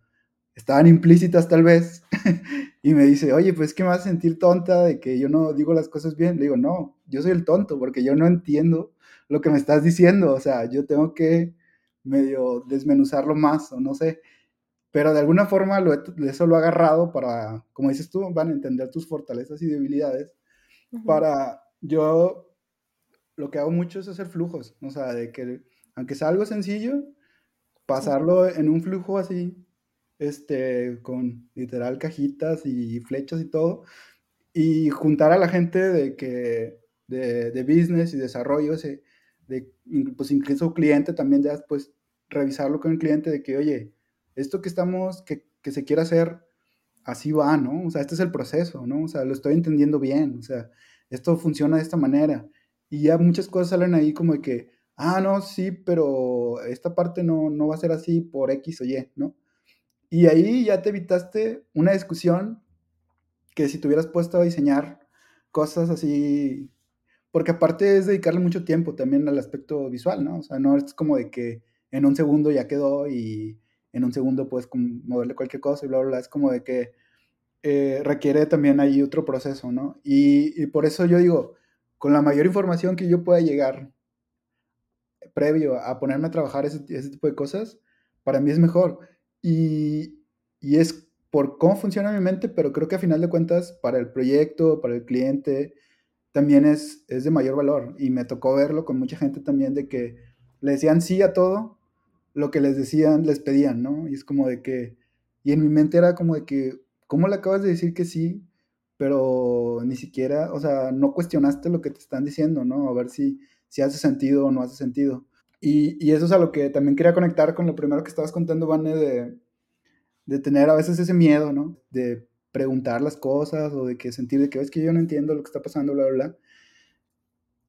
estaban implícitas tal vez, [laughs] y me dice, oye, pues que me vas a sentir tonta de que yo no digo las cosas bien. Le digo, no, yo soy el tonto porque yo no entiendo lo que me estás diciendo, o sea, yo tengo que medio desmenuzarlo más o no sé, pero de alguna forma lo, eso lo he agarrado para, como dices tú, van a entender tus fortalezas y debilidades, uh -huh. para yo, lo que hago mucho es hacer flujos, o sea, de que aunque sea algo sencillo, pasarlo en un flujo así este, con literal cajitas y flechas y todo, y juntar a la gente de que, de, de business y desarrollo, ese, de, pues incluso cliente también ya pues revisarlo con el cliente de que, oye, esto que estamos, que, que se quiere hacer, así va, ¿no? O sea, este es el proceso, ¿no? O sea, lo estoy entendiendo bien, o sea, esto funciona de esta manera. Y ya muchas cosas salen ahí como de que, ah, no, sí, pero esta parte no, no va a ser así por X o Y, ¿no? Y ahí ya te evitaste una discusión que si te hubieras puesto a diseñar cosas así, porque aparte es dedicarle mucho tiempo también al aspecto visual, ¿no? O sea, no es como de que en un segundo ya quedó y en un segundo puedes moverle cualquier cosa y bla, bla, bla. Es como de que eh, requiere también ahí otro proceso, ¿no? Y, y, por eso yo digo, con la mayor información que yo pueda llegar previo a ponerme a trabajar ese, ese tipo de cosas, para mí es mejor. Y, y, es por cómo funciona mi mente, pero creo que a final de cuentas, para el proyecto, para el cliente, también es, es de mayor valor. Y me tocó verlo con mucha gente también de que le decían sí a todo lo que les decían, les pedían, ¿no? Y es como de que, y en mi mente era como de que, ¿cómo le acabas de decir que sí? Pero ni siquiera, o sea, no cuestionaste lo que te están diciendo, ¿no? A ver si, si hace sentido o no hace sentido. Y, y eso es a lo que también quería conectar con lo primero que estabas contando, Vane, de, de tener a veces ese miedo, ¿no? De preguntar las cosas o de que sentir de que ves que yo no entiendo lo que está pasando, bla, bla, bla.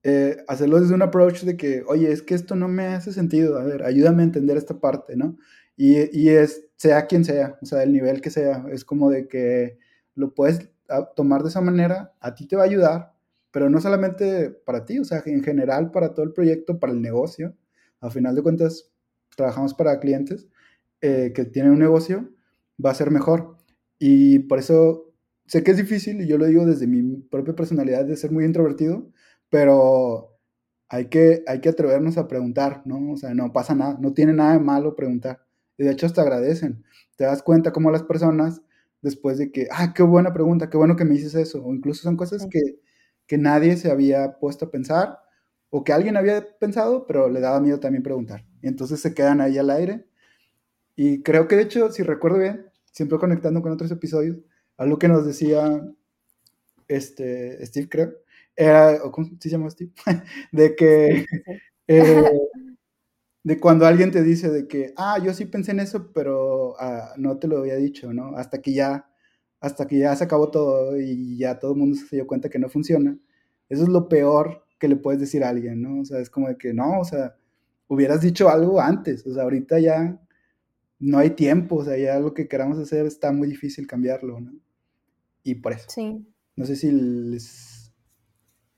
Eh, hacerlo desde un approach de que, oye, es que esto no me hace sentido, a ver, ayúdame a entender esta parte, ¿no? Y, y es, sea quien sea, o sea, el nivel que sea, es como de que lo puedes tomar de esa manera, a ti te va a ayudar, pero no solamente para ti, o sea, en general para todo el proyecto, para el negocio. A final de cuentas, trabajamos para clientes eh, que tienen un negocio, va a ser mejor. Y por eso sé que es difícil, y yo lo digo desde mi propia personalidad de ser muy introvertido, pero hay que, hay que atrevernos a preguntar, ¿no? O sea, no pasa nada, no tiene nada de malo preguntar. Y de hecho, te agradecen. Te das cuenta cómo las personas, después de que, ah, qué buena pregunta, qué bueno que me dices eso, o incluso son cosas que, que nadie se había puesto a pensar, o que alguien había pensado, pero le daba miedo también preguntar. Y entonces se quedan ahí al aire. Y creo que de hecho, si recuerdo bien, siempre conectando con otros episodios, algo que nos decía este, Steve, creo, era, ¿cómo se llama Steve? [laughs] de que, [laughs] eh, [laughs] de cuando alguien te dice de que, ah, yo sí pensé en eso, pero ah, no te lo había dicho, ¿no? Hasta que ya, hasta que ya se acabó todo y ya todo el mundo se dio cuenta que no funciona. Eso es lo peor que le puedes decir a alguien, ¿no? O sea, es como de que, no, o sea, hubieras dicho algo antes, o sea, ahorita ya no hay tiempo, o sea, ya lo que queramos hacer está muy difícil cambiarlo, ¿no? Y por eso. Sí. No sé si les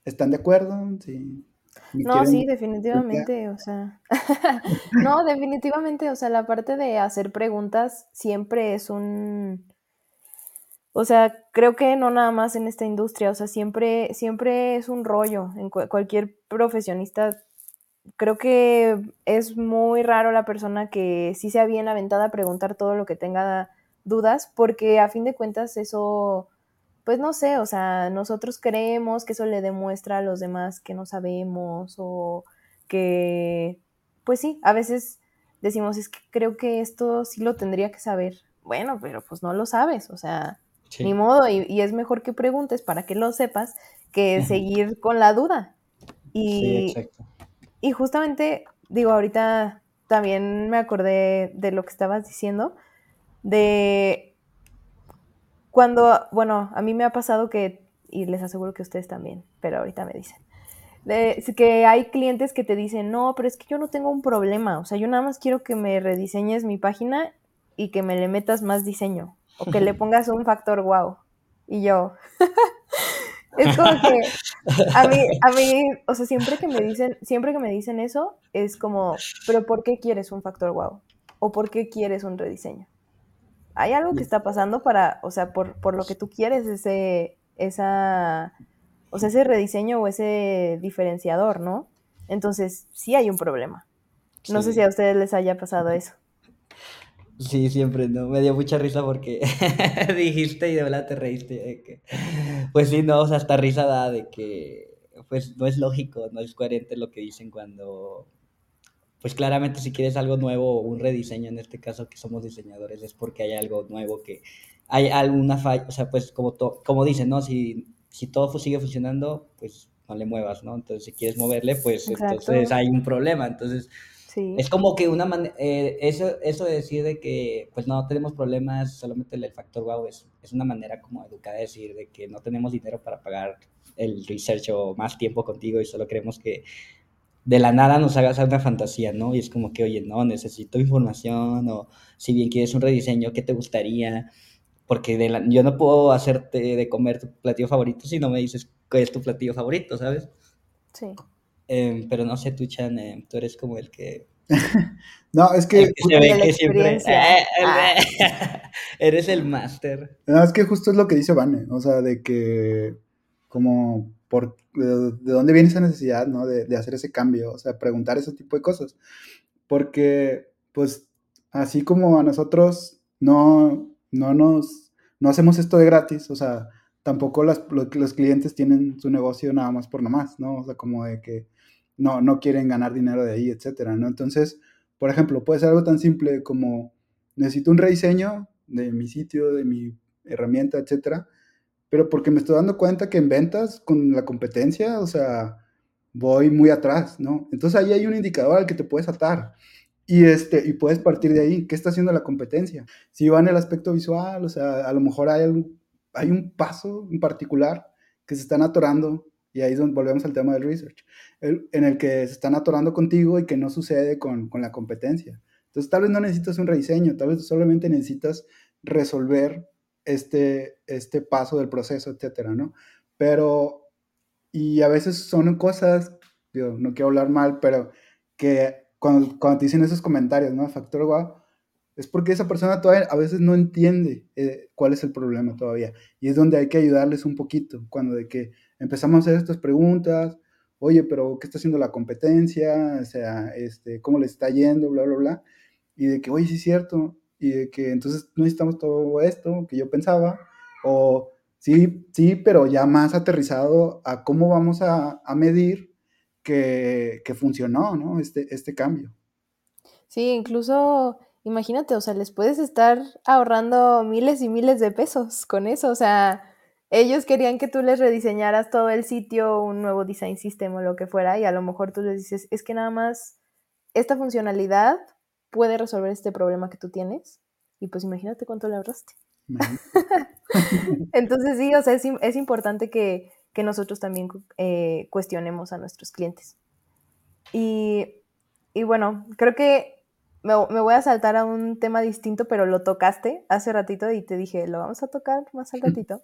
están de acuerdo, si no, sí, definitivamente, o sea, [laughs] no, definitivamente, o sea, la parte de hacer preguntas siempre es un, o sea, creo que no nada más en esta industria, o sea, siempre, siempre es un rollo en cualquier profesionista. Creo que es muy raro la persona que sí sea bien aventada a preguntar todo lo que tenga dudas, porque a fin de cuentas eso, pues no sé, o sea, nosotros creemos que eso le demuestra a los demás que no sabemos o que, pues sí, a veces decimos, es que creo que esto sí lo tendría que saber. Bueno, pero pues no lo sabes, o sea, ni modo, y, y, es mejor que preguntes para que lo sepas que seguir con la duda. Y, sí, exacto. Y justamente, digo, ahorita también me acordé de lo que estabas diciendo, de cuando, bueno, a mí me ha pasado que, y les aseguro que ustedes también, pero ahorita me dicen, de, que hay clientes que te dicen, no, pero es que yo no tengo un problema, o sea, yo nada más quiero que me rediseñes mi página y que me le metas más diseño, o que le pongas un factor wow. Y yo, [laughs] es como que a mí, a mí, o sea, siempre que me dicen, siempre que me dicen eso, es como, pero ¿por qué quieres un factor wow? ¿O por qué quieres un rediseño? Hay algo que está pasando para, o sea, por, por lo que tú quieres ese, esa, o sea, ese rediseño o ese diferenciador, ¿no? Entonces, sí hay un problema. No sé si a ustedes les haya pasado eso. Sí, siempre, ¿no? Me dio mucha risa porque [laughs] dijiste y de verdad te reíste. Pues sí, no, o sea, hasta risa da de que, pues no es lógico, no es coherente lo que dicen cuando, pues claramente si quieres algo nuevo o un rediseño, en este caso que somos diseñadores, es porque hay algo nuevo que, hay alguna falla, o sea, pues como, como dicen, ¿no? Si, si todo sigue funcionando, pues no le muevas, ¿no? Entonces, si quieres moverle, pues entonces hay un problema. Entonces, es como que una manera, eh, eso, eso de decir de que pues no tenemos problemas, solamente el factor wow es, es una manera como educada de decir de que no tenemos dinero para pagar el research o más tiempo contigo y solo queremos que de la nada nos hagas una fantasía, ¿no? Y es como que, oye, no, necesito información o si bien quieres un rediseño, ¿qué te gustaría? Porque de yo no puedo hacerte de comer tu platillo favorito si no me dices cuál es tu platillo favorito, ¿sabes? Sí. Em, pero no sé, tú, Chan, em, tú eres como el que... [laughs] no, es que... se ve que siempre... Eh, ah. [laughs] eres el máster. No, es que justo es lo que dice Vane, o sea, de que como por de, dónde viene esa necesidad, ¿no? De, de, hacer ese cambio, o sea, preguntar ese tipo de cosas. Porque, pues, así como a nosotros no, no nos, no hacemos esto de gratis, o sea, tampoco las, los clientes tienen su negocio nada más por nada más, ¿no? O sea, como de que no, no quieren ganar dinero de ahí, etcétera, ¿no? Entonces, por ejemplo, puede ser algo tan simple como necesito un rediseño de mi sitio, de mi herramienta, etcétera, pero porque me estoy dando cuenta que en ventas con la competencia, o sea, voy muy atrás, ¿no? Entonces ahí hay un indicador al que te puedes atar. Y, este, y puedes partir de ahí. ¿Qué está haciendo la competencia? Si va en el aspecto visual, o sea, a lo mejor hay, hay un paso en particular que se están atorando, y ahí volvemos al tema del research, en el que se están atorando contigo y que no sucede con, con la competencia. Entonces, tal vez no necesitas un rediseño, tal vez solamente necesitas resolver este, este paso del proceso, etcétera, ¿no? Pero, y a veces son cosas, yo no quiero hablar mal, pero que cuando, cuando te dicen esos comentarios, ¿no? Factor wow, es porque esa persona todavía a veces no entiende eh, cuál es el problema todavía. Y es donde hay que ayudarles un poquito, cuando de que empezamos a hacer estas preguntas, oye, pero ¿qué está haciendo la competencia? O sea, este, ¿cómo le está yendo? Bla, bla, bla. Y de que, oye, sí es cierto. Y de que entonces no necesitamos todo esto que yo pensaba. O sí, sí, pero ya más aterrizado a cómo vamos a, a medir que, que, funcionó, ¿no? Este, este cambio. Sí, incluso imagínate, o sea, les puedes estar ahorrando miles y miles de pesos con eso, o sea, ellos querían que tú les rediseñaras todo el sitio, un nuevo design system o lo que fuera, y a lo mejor tú les dices, es que nada más esta funcionalidad puede resolver este problema que tú tienes, y pues imagínate cuánto le ahorraste. [laughs] [laughs] Entonces sí, o sea, es, importante que, nosotros también eh, cuestionemos a nuestros clientes. Y, y bueno, creo que me, voy a saltar a un tema distinto, pero lo tocaste hace ratito y te dije, lo vamos a tocar más al [laughs] ratito,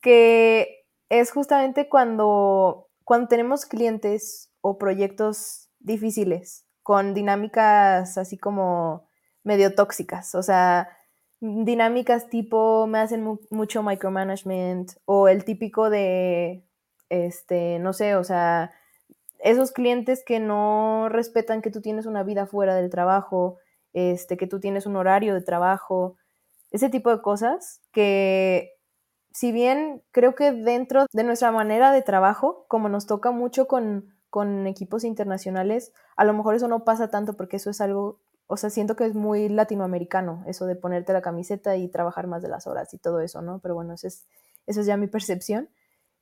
que es justamente cuando, cuando tenemos clientes o proyectos difíciles, con dinámicas así como medio tóxicas, o sea, dinámicas tipo me hacen mucho micromanagement o el típico de, este, no sé, o sea, esos clientes que no respetan que tú tienes una vida fuera del trabajo, este, que tú tienes un horario de trabajo, ese tipo de cosas que si bien creo que dentro de nuestra manera de trabajo, como nos toca mucho con, con equipos internacionales, a lo mejor eso no pasa tanto porque eso es algo, o sea, siento que es muy latinoamericano, eso de ponerte la camiseta y trabajar más de las horas y todo eso, ¿no? Pero bueno, eso es, eso es ya mi [laughs] percepción.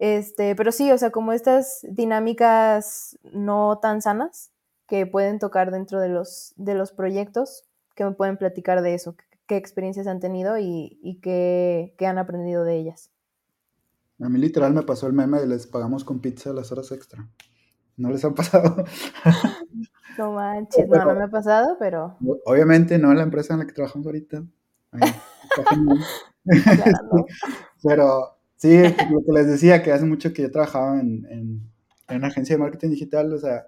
Este, pero sí, o sea, como estas dinámicas no tan sanas que pueden tocar dentro de los, de los proyectos, que me pueden platicar de eso, qué experiencias han tenido y, qué, qué, han aprendido de ellas. A mí literal me pasó el meme de les pagamos con pizza las horas extra. ¿No les ha pasado? [laughs] No manches, no, no me ha pasado, pero... Obviamente no en la empresa en la que trabajamos ahorita. [laughs] pero Sí, lo que les decía, que hace mucho que yo trabajaba en, en, una agencia de marketing digital, o sea,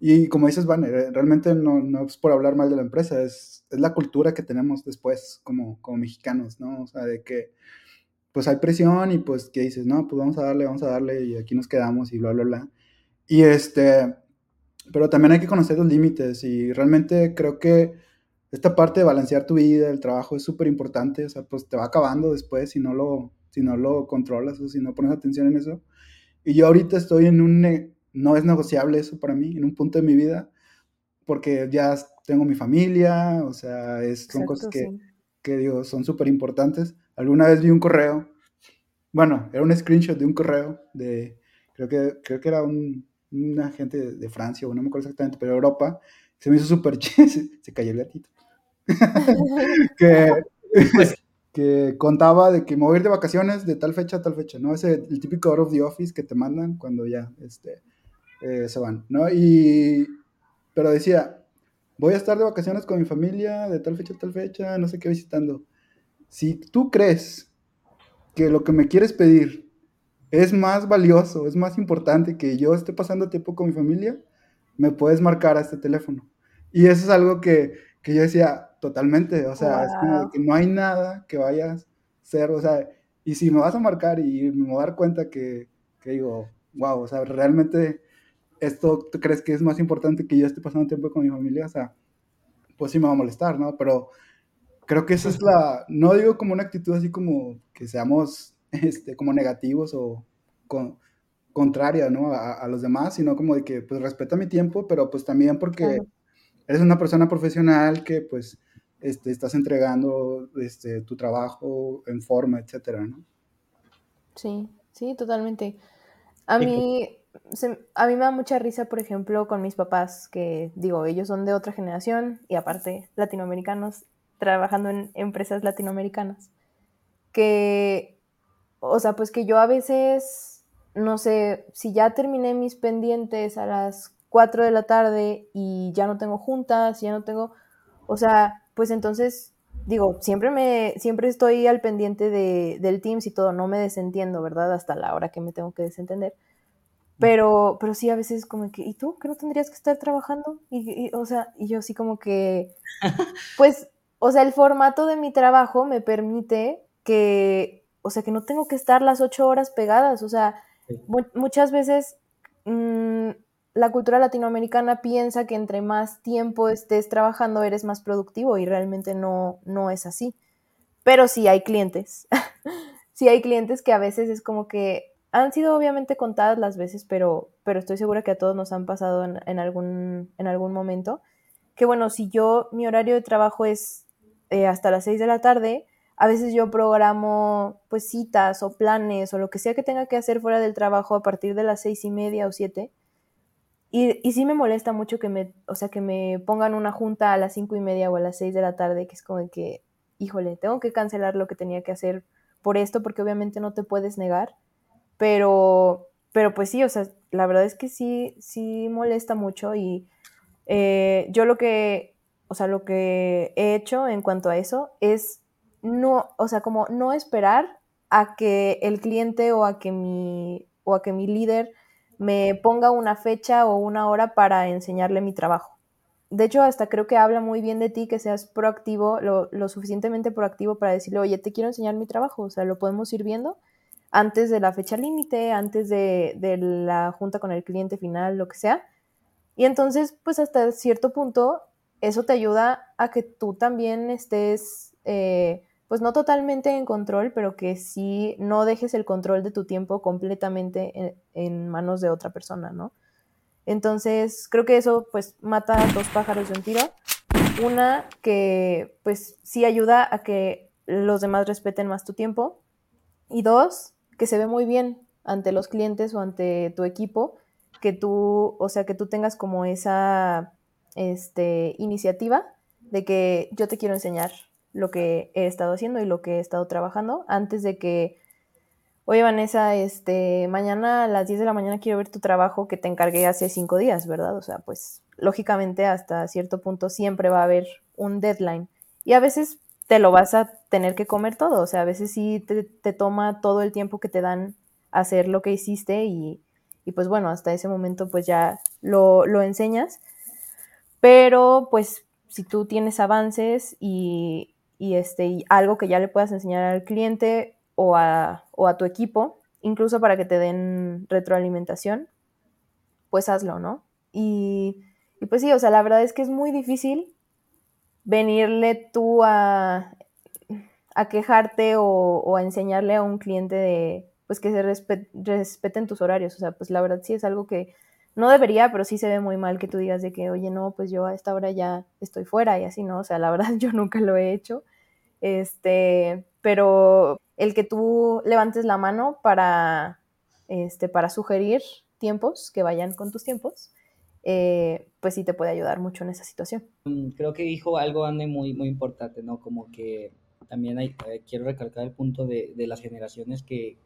y como dices, Van, realmente no, no, es por hablar mal de la empresa, es, es la cultura que tenemos después como, como mexicanos, ¿no? O sea, de que pues hay presión y pues que dices, no, pues vamos a darle, vamos a darle y aquí nos quedamos y bla, bla, bla. Y este, pero también hay que conocer los límites y realmente creo que esta parte de balancear tu vida, el trabajo es súper importante, o sea, pues te va acabando después si no lo, si no lo controlas o si no pones atención en eso. Y yo ahorita estoy en un, no es negociable eso para mí, en un punto de mi vida, porque ya tengo mi familia, o sea, es, son cosas que, que digo, son súper importantes. Alguna vez vi un correo, bueno, era un screenshot de un correo de, creo que, creo que era un, una gente de, Francia, o no me acuerdo exactamente, pero Europa, se me hizo súper [laughs] se, se cayó el gatito. [laughs] que, pues, que contaba de que mover de vacaciones de tal fecha a tal fecha, ¿no? Ese el típico out of the office que te mandan cuando ya este, eh, se van, ¿no? Y, pero decía, voy a estar de vacaciones con mi familia de tal fecha a tal fecha, no sé qué visitando. Si tú crees que lo que me quieres pedir es más valioso, es más importante que yo esté pasando tiempo con mi familia, me puedes marcar a este teléfono. Y eso es algo que, que yo decía, Totalmente, o sea, es como que no hay nada que vayas a ser, o sea, y si me vas a marcar y me voy a dar cuenta que, que digo, wow, o sea, realmente esto tú crees que es más importante que yo esté pasando tiempo con mi familia, o sea, pues sí me va a molestar, ¿no? Pero creo que esa es la, no digo como una actitud así como que seamos este, como negativos o con, contraria, ¿no? A, los demás, sino como de que, pues, respeta mi tiempo, pero pues también porque eres una persona profesional que, pues, este, estás entregando este, tu trabajo en forma, etcétera, ¿no? Sí, sí, totalmente. A mí, a mí me da mucha risa, por ejemplo, con mis papás, que digo, ellos son de otra generación y aparte latinoamericanos, trabajando en empresas latinoamericanas, que, o sea, pues que yo a veces, no sé, si ya terminé mis pendientes a las 4 de la tarde y ya no tengo juntas, ya no tengo, o sea, pues entonces digo, siempre me, siempre estoy al pendiente de, del Teams y todo, no me desentiendo, ¿verdad? Hasta la hora que me tengo que desentender. Pero, pero sí, a veces como que, ¿y tú? ¿Que no tendrías que estar trabajando? Y, o sea, y yo sí como que, [laughs] pues, o sea, el formato de mi trabajo me permite que, o sea, que no tengo que estar las ocho horas pegadas, o sea, muchas veces mmm, la cultura latinoamericana piensa que entre más tiempo estés trabajando eres más productivo y realmente no, no es así. Pero sí hay clientes. [laughs] sí hay clientes que a veces es como que han sido obviamente contadas las veces, pero, pero estoy segura que a todos nos han pasado en, algún, en algún momento. Que bueno, si yo, mi horario de trabajo es eh, hasta las 6 de la tarde, a veces yo programo pues citas o planes o lo que sea que tenga que hacer fuera del trabajo a partir de las seis y media o siete. Y, y, sí me molesta mucho que me, o sea, que me pongan una junta a las cinco y media o a las seis de la tarde, que es como que, híjole, tengo que cancelar lo que tenía que hacer por esto, porque obviamente no te puedes negar, pero, pero pues sí, o sea, la verdad es que sí, sí molesta mucho y eh, yo lo que, o sea, lo que he hecho en cuanto a eso es no, o sea, como no esperar a que el cliente o a que mi, o a que mi líder me ponga una fecha o una hora para enseñarle mi trabajo. De hecho, hasta creo que habla muy bien de ti que seas proactivo, lo, suficientemente proactivo para decirle, oye, te quiero enseñar mi trabajo, o sea, lo podemos ir viendo antes de la fecha límite, antes de, la junta con el cliente final, lo que sea. Y entonces, pues hasta cierto punto, eso te ayuda a que tú también estés eh, pues no totalmente en control, pero que sí no dejes el control de tu tiempo completamente en, manos de otra persona, ¿no? Entonces, creo que eso pues mata dos pájaros de un tiro. Una, que pues sí ayuda a que los demás respeten más tu tiempo. Y dos, que se ve muy bien ante los clientes o ante tu equipo, que tú, o sea, que tú tengas como esa este, iniciativa de que yo te quiero enseñar lo que he estado haciendo y lo que he estado trabajando. Antes de que, oye Vanessa, este, mañana a las 10 de la mañana quiero ver tu trabajo que te encargué hace cinco días, ¿verdad? O sea, pues lógicamente hasta cierto punto siempre va a haber un deadline. Y a veces te lo vas a tener que comer todo, o sea, a veces sí te, toma todo el tiempo que te dan hacer lo que hiciste y, y pues bueno, hasta ese momento pues ya lo, lo enseñas, pero pues si tú tienes avances y, y, este, algo que ya le puedas enseñar al cliente o a, tu equipo, incluso para que te den retroalimentación, pues hazlo, ¿no? Y, pues sí, o sea, la verdad es que es muy difícil venirle tú a, a quejarte o, a enseñarle a un cliente de, pues que se respeten tus horarios. O sea, pues la verdad sí es algo que no debería, pero sí se ve muy mal que tú digas de que, oye, no, pues yo a esta hora ya estoy fuera y así, ¿no? O sea, la verdad [laughs] yo nunca lo he hecho. Este, pero el que tú levantes la mano para, este, para sugerir tiempos que vayan con tus tiempos, eh, pues sí te puede ayudar mucho en esa situación. Mm, creo que dijo algo, Anne, muy, muy importante, ¿no? Como que también hay, eh, quiero recalcar el punto de, de las generaciones que,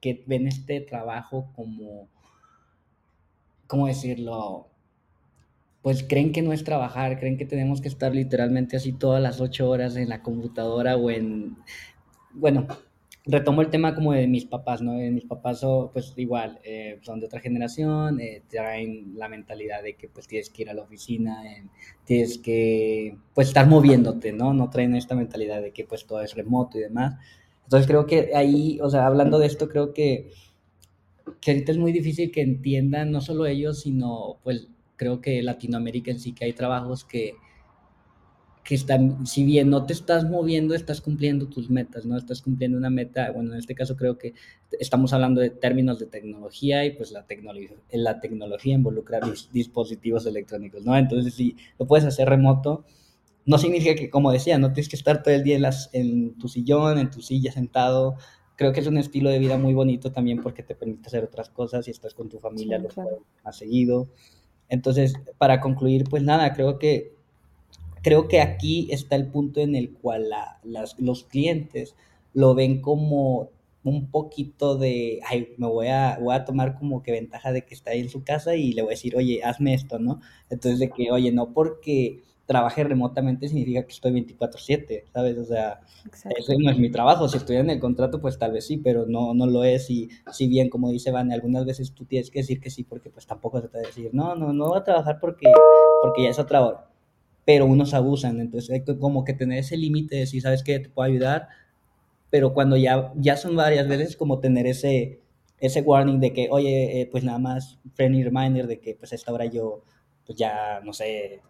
que ven este trabajo como, ¿cómo decirlo? Pues creen que no es trabajar, creen que tenemos que estar literalmente así todas las ocho horas en la computadora o en, bueno, retomo el tema como de mis papás, ¿no? De mis papás son, pues igual, eh, son de otra generación, eh, traen la mentalidad de que pues tienes que ir a la oficina, eh, tienes que pues estar moviéndote, ¿no? No traen esta mentalidad de que pues todo es remoto y demás. Entonces creo que ahí, o sea, hablando de esto, creo que, que ahorita es muy difícil que entiendan no solo ellos, sino pues creo que Latinoamérica en sí que hay trabajos que, que están, si bien no te estás moviendo, estás cumpliendo tus metas, ¿no? Estás cumpliendo una meta, bueno, en este caso creo que estamos hablando de términos de tecnología y pues la tecnología, la tecnología involucra dispositivos electrónicos, ¿no? Entonces, si lo puedes hacer remoto, no significa que, como decía, no tienes que estar todo el día en, las, en tu sillón, en tu silla sentado. Creo que es un estilo de vida muy bonito también porque te permite hacer otras cosas y estás con tu familia lo más seguido. Entonces, para concluir, pues nada, creo que creo que aquí está el punto en el cual los clientes lo ven como un poquito de, ay, me voy a, voy a tomar como que ventaja de que está ahí en su casa y le voy a decir, oye, hazme esto, ¿no? Entonces de que, oye, no porque trabaje remotamente significa que estoy 24/7, ¿sabes? O sea, ese no es mi trabajo. Si estoy en el contrato, pues tal vez sí, pero no, no lo es. Y si bien, como dice Van, algunas veces tú tienes que decir que sí, porque pues tampoco se te va a decir, no, no, no voy a trabajar porque, porque ya es otra hora pero unos abusan. Entonces hay que como que tener ese límite de decir, ¿sabes qué? Te puedo ayudar, pero cuando ya, ya son varias veces, como tener ese, ese warning de que, oye, eh, pues nada más friendly reminder de que pues a esta hora yo, pues ya, no sé,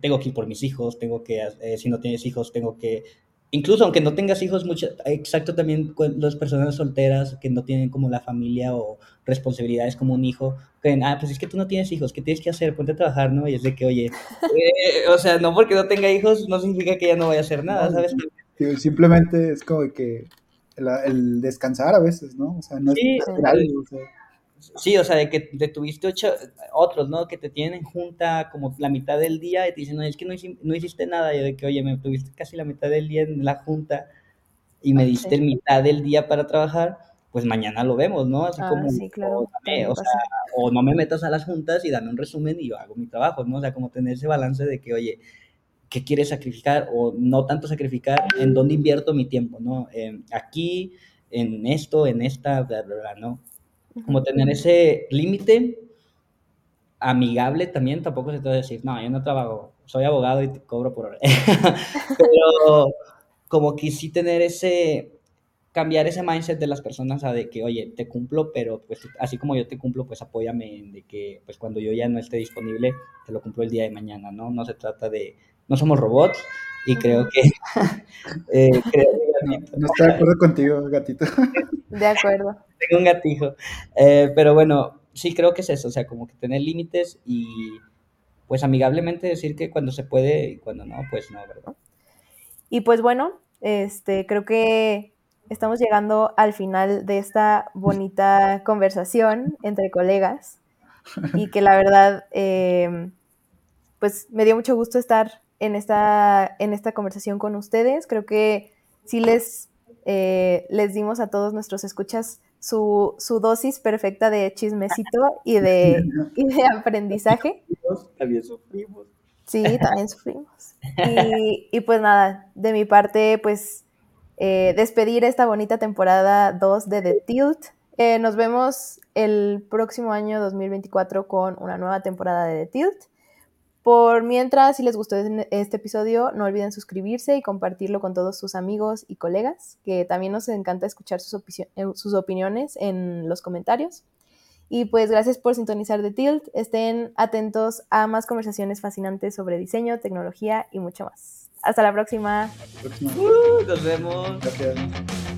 tengo que ir por mis hijos, tengo que, eh, si no tienes hijos, tengo que incluso aunque no tengas hijos, mucho, exacto también las personas solteras que no tienen como la familia o responsabilidades como un hijo, creen, ah, pues es que tú no tienes hijos, ¿qué tienes que hacer? Ponte a trabajar, ¿no? Y es de que, oye, eh, o sea, no porque no tenga hijos no significa que ya no vaya a hacer nada, ¿sabes? simplemente es como que el, descansar a veces, ¿no? O sea, no es natural, o sea, Sí, o sea, de que te tuviste ocho, otros, ¿no? Que te tienen junta como la mitad del día y te dicen, no, es que no, hiciste, nada. Y de que, oye, me tuviste casi la mitad del día en la junta y me diste mitad del día para trabajar, pues mañana lo vemos, ¿no? Así ah, como, sí, claro. o, sea, o no me metas a las juntas y dame un resumen y yo hago mi trabajo, ¿no? O sea, como tener ese balance de que, oye, ¿qué quieres sacrificar? O no tanto sacrificar, ¿en dónde invierto mi tiempo, ¿no? aquí, en esto, en esta, bla, bla, bla, ¿no? Como tener ese límite amigable también, tampoco se te va a decir, no, yo no trabajo, soy abogado y te cobro por hora. [laughs] Pero como que sí tener ese, cambiar ese mindset de las personas a de que, oye, te cumplo, pero pues así como yo te cumplo, pues apóyame en de que pues cuando yo ya no esté disponible, te lo cumplo el día de mañana, ¿no? No se trata de, no somos robots y creo que... [laughs] eh, no, estoy de acuerdo [laughs] contigo, gatito. De acuerdo. Tengo un gatito. Eh, pero bueno, sí creo que es eso, o sea, como que tener límites y pues amigablemente decir que cuando se puede y cuando no, pues no, ¿verdad? Y pues bueno, este, creo que estamos llegando al final de esta bonita conversación entre colegas y que la verdad, eh, pues me dio mucho gusto estar en esta, en esta conversación con ustedes. Creo que sí les, eh, les dimos a todos nuestros escuchas su, dosis perfecta de chismecito y de, [laughs] de aprendizaje. También sufrimos. Sí, también sufrimos. Y, pues nada, de mi parte, pues eh, despedir esta bonita temporada 2 de The Tilt. Eh, nos vemos el próximo año 2024 con una nueva temporada de The Tilt. Por mientras, si les gustó este episodio, no olviden suscribirse y compartirlo con todos sus amigos y colegas, que también nos encanta escuchar sus, eh, sus opiniones en los comentarios. Y pues gracias por sintonizar The Tilt. Estén atentos a más conversaciones fascinantes sobre diseño, tecnología y mucho más. Hasta la próxima. Uh, nos vemos. Gracias.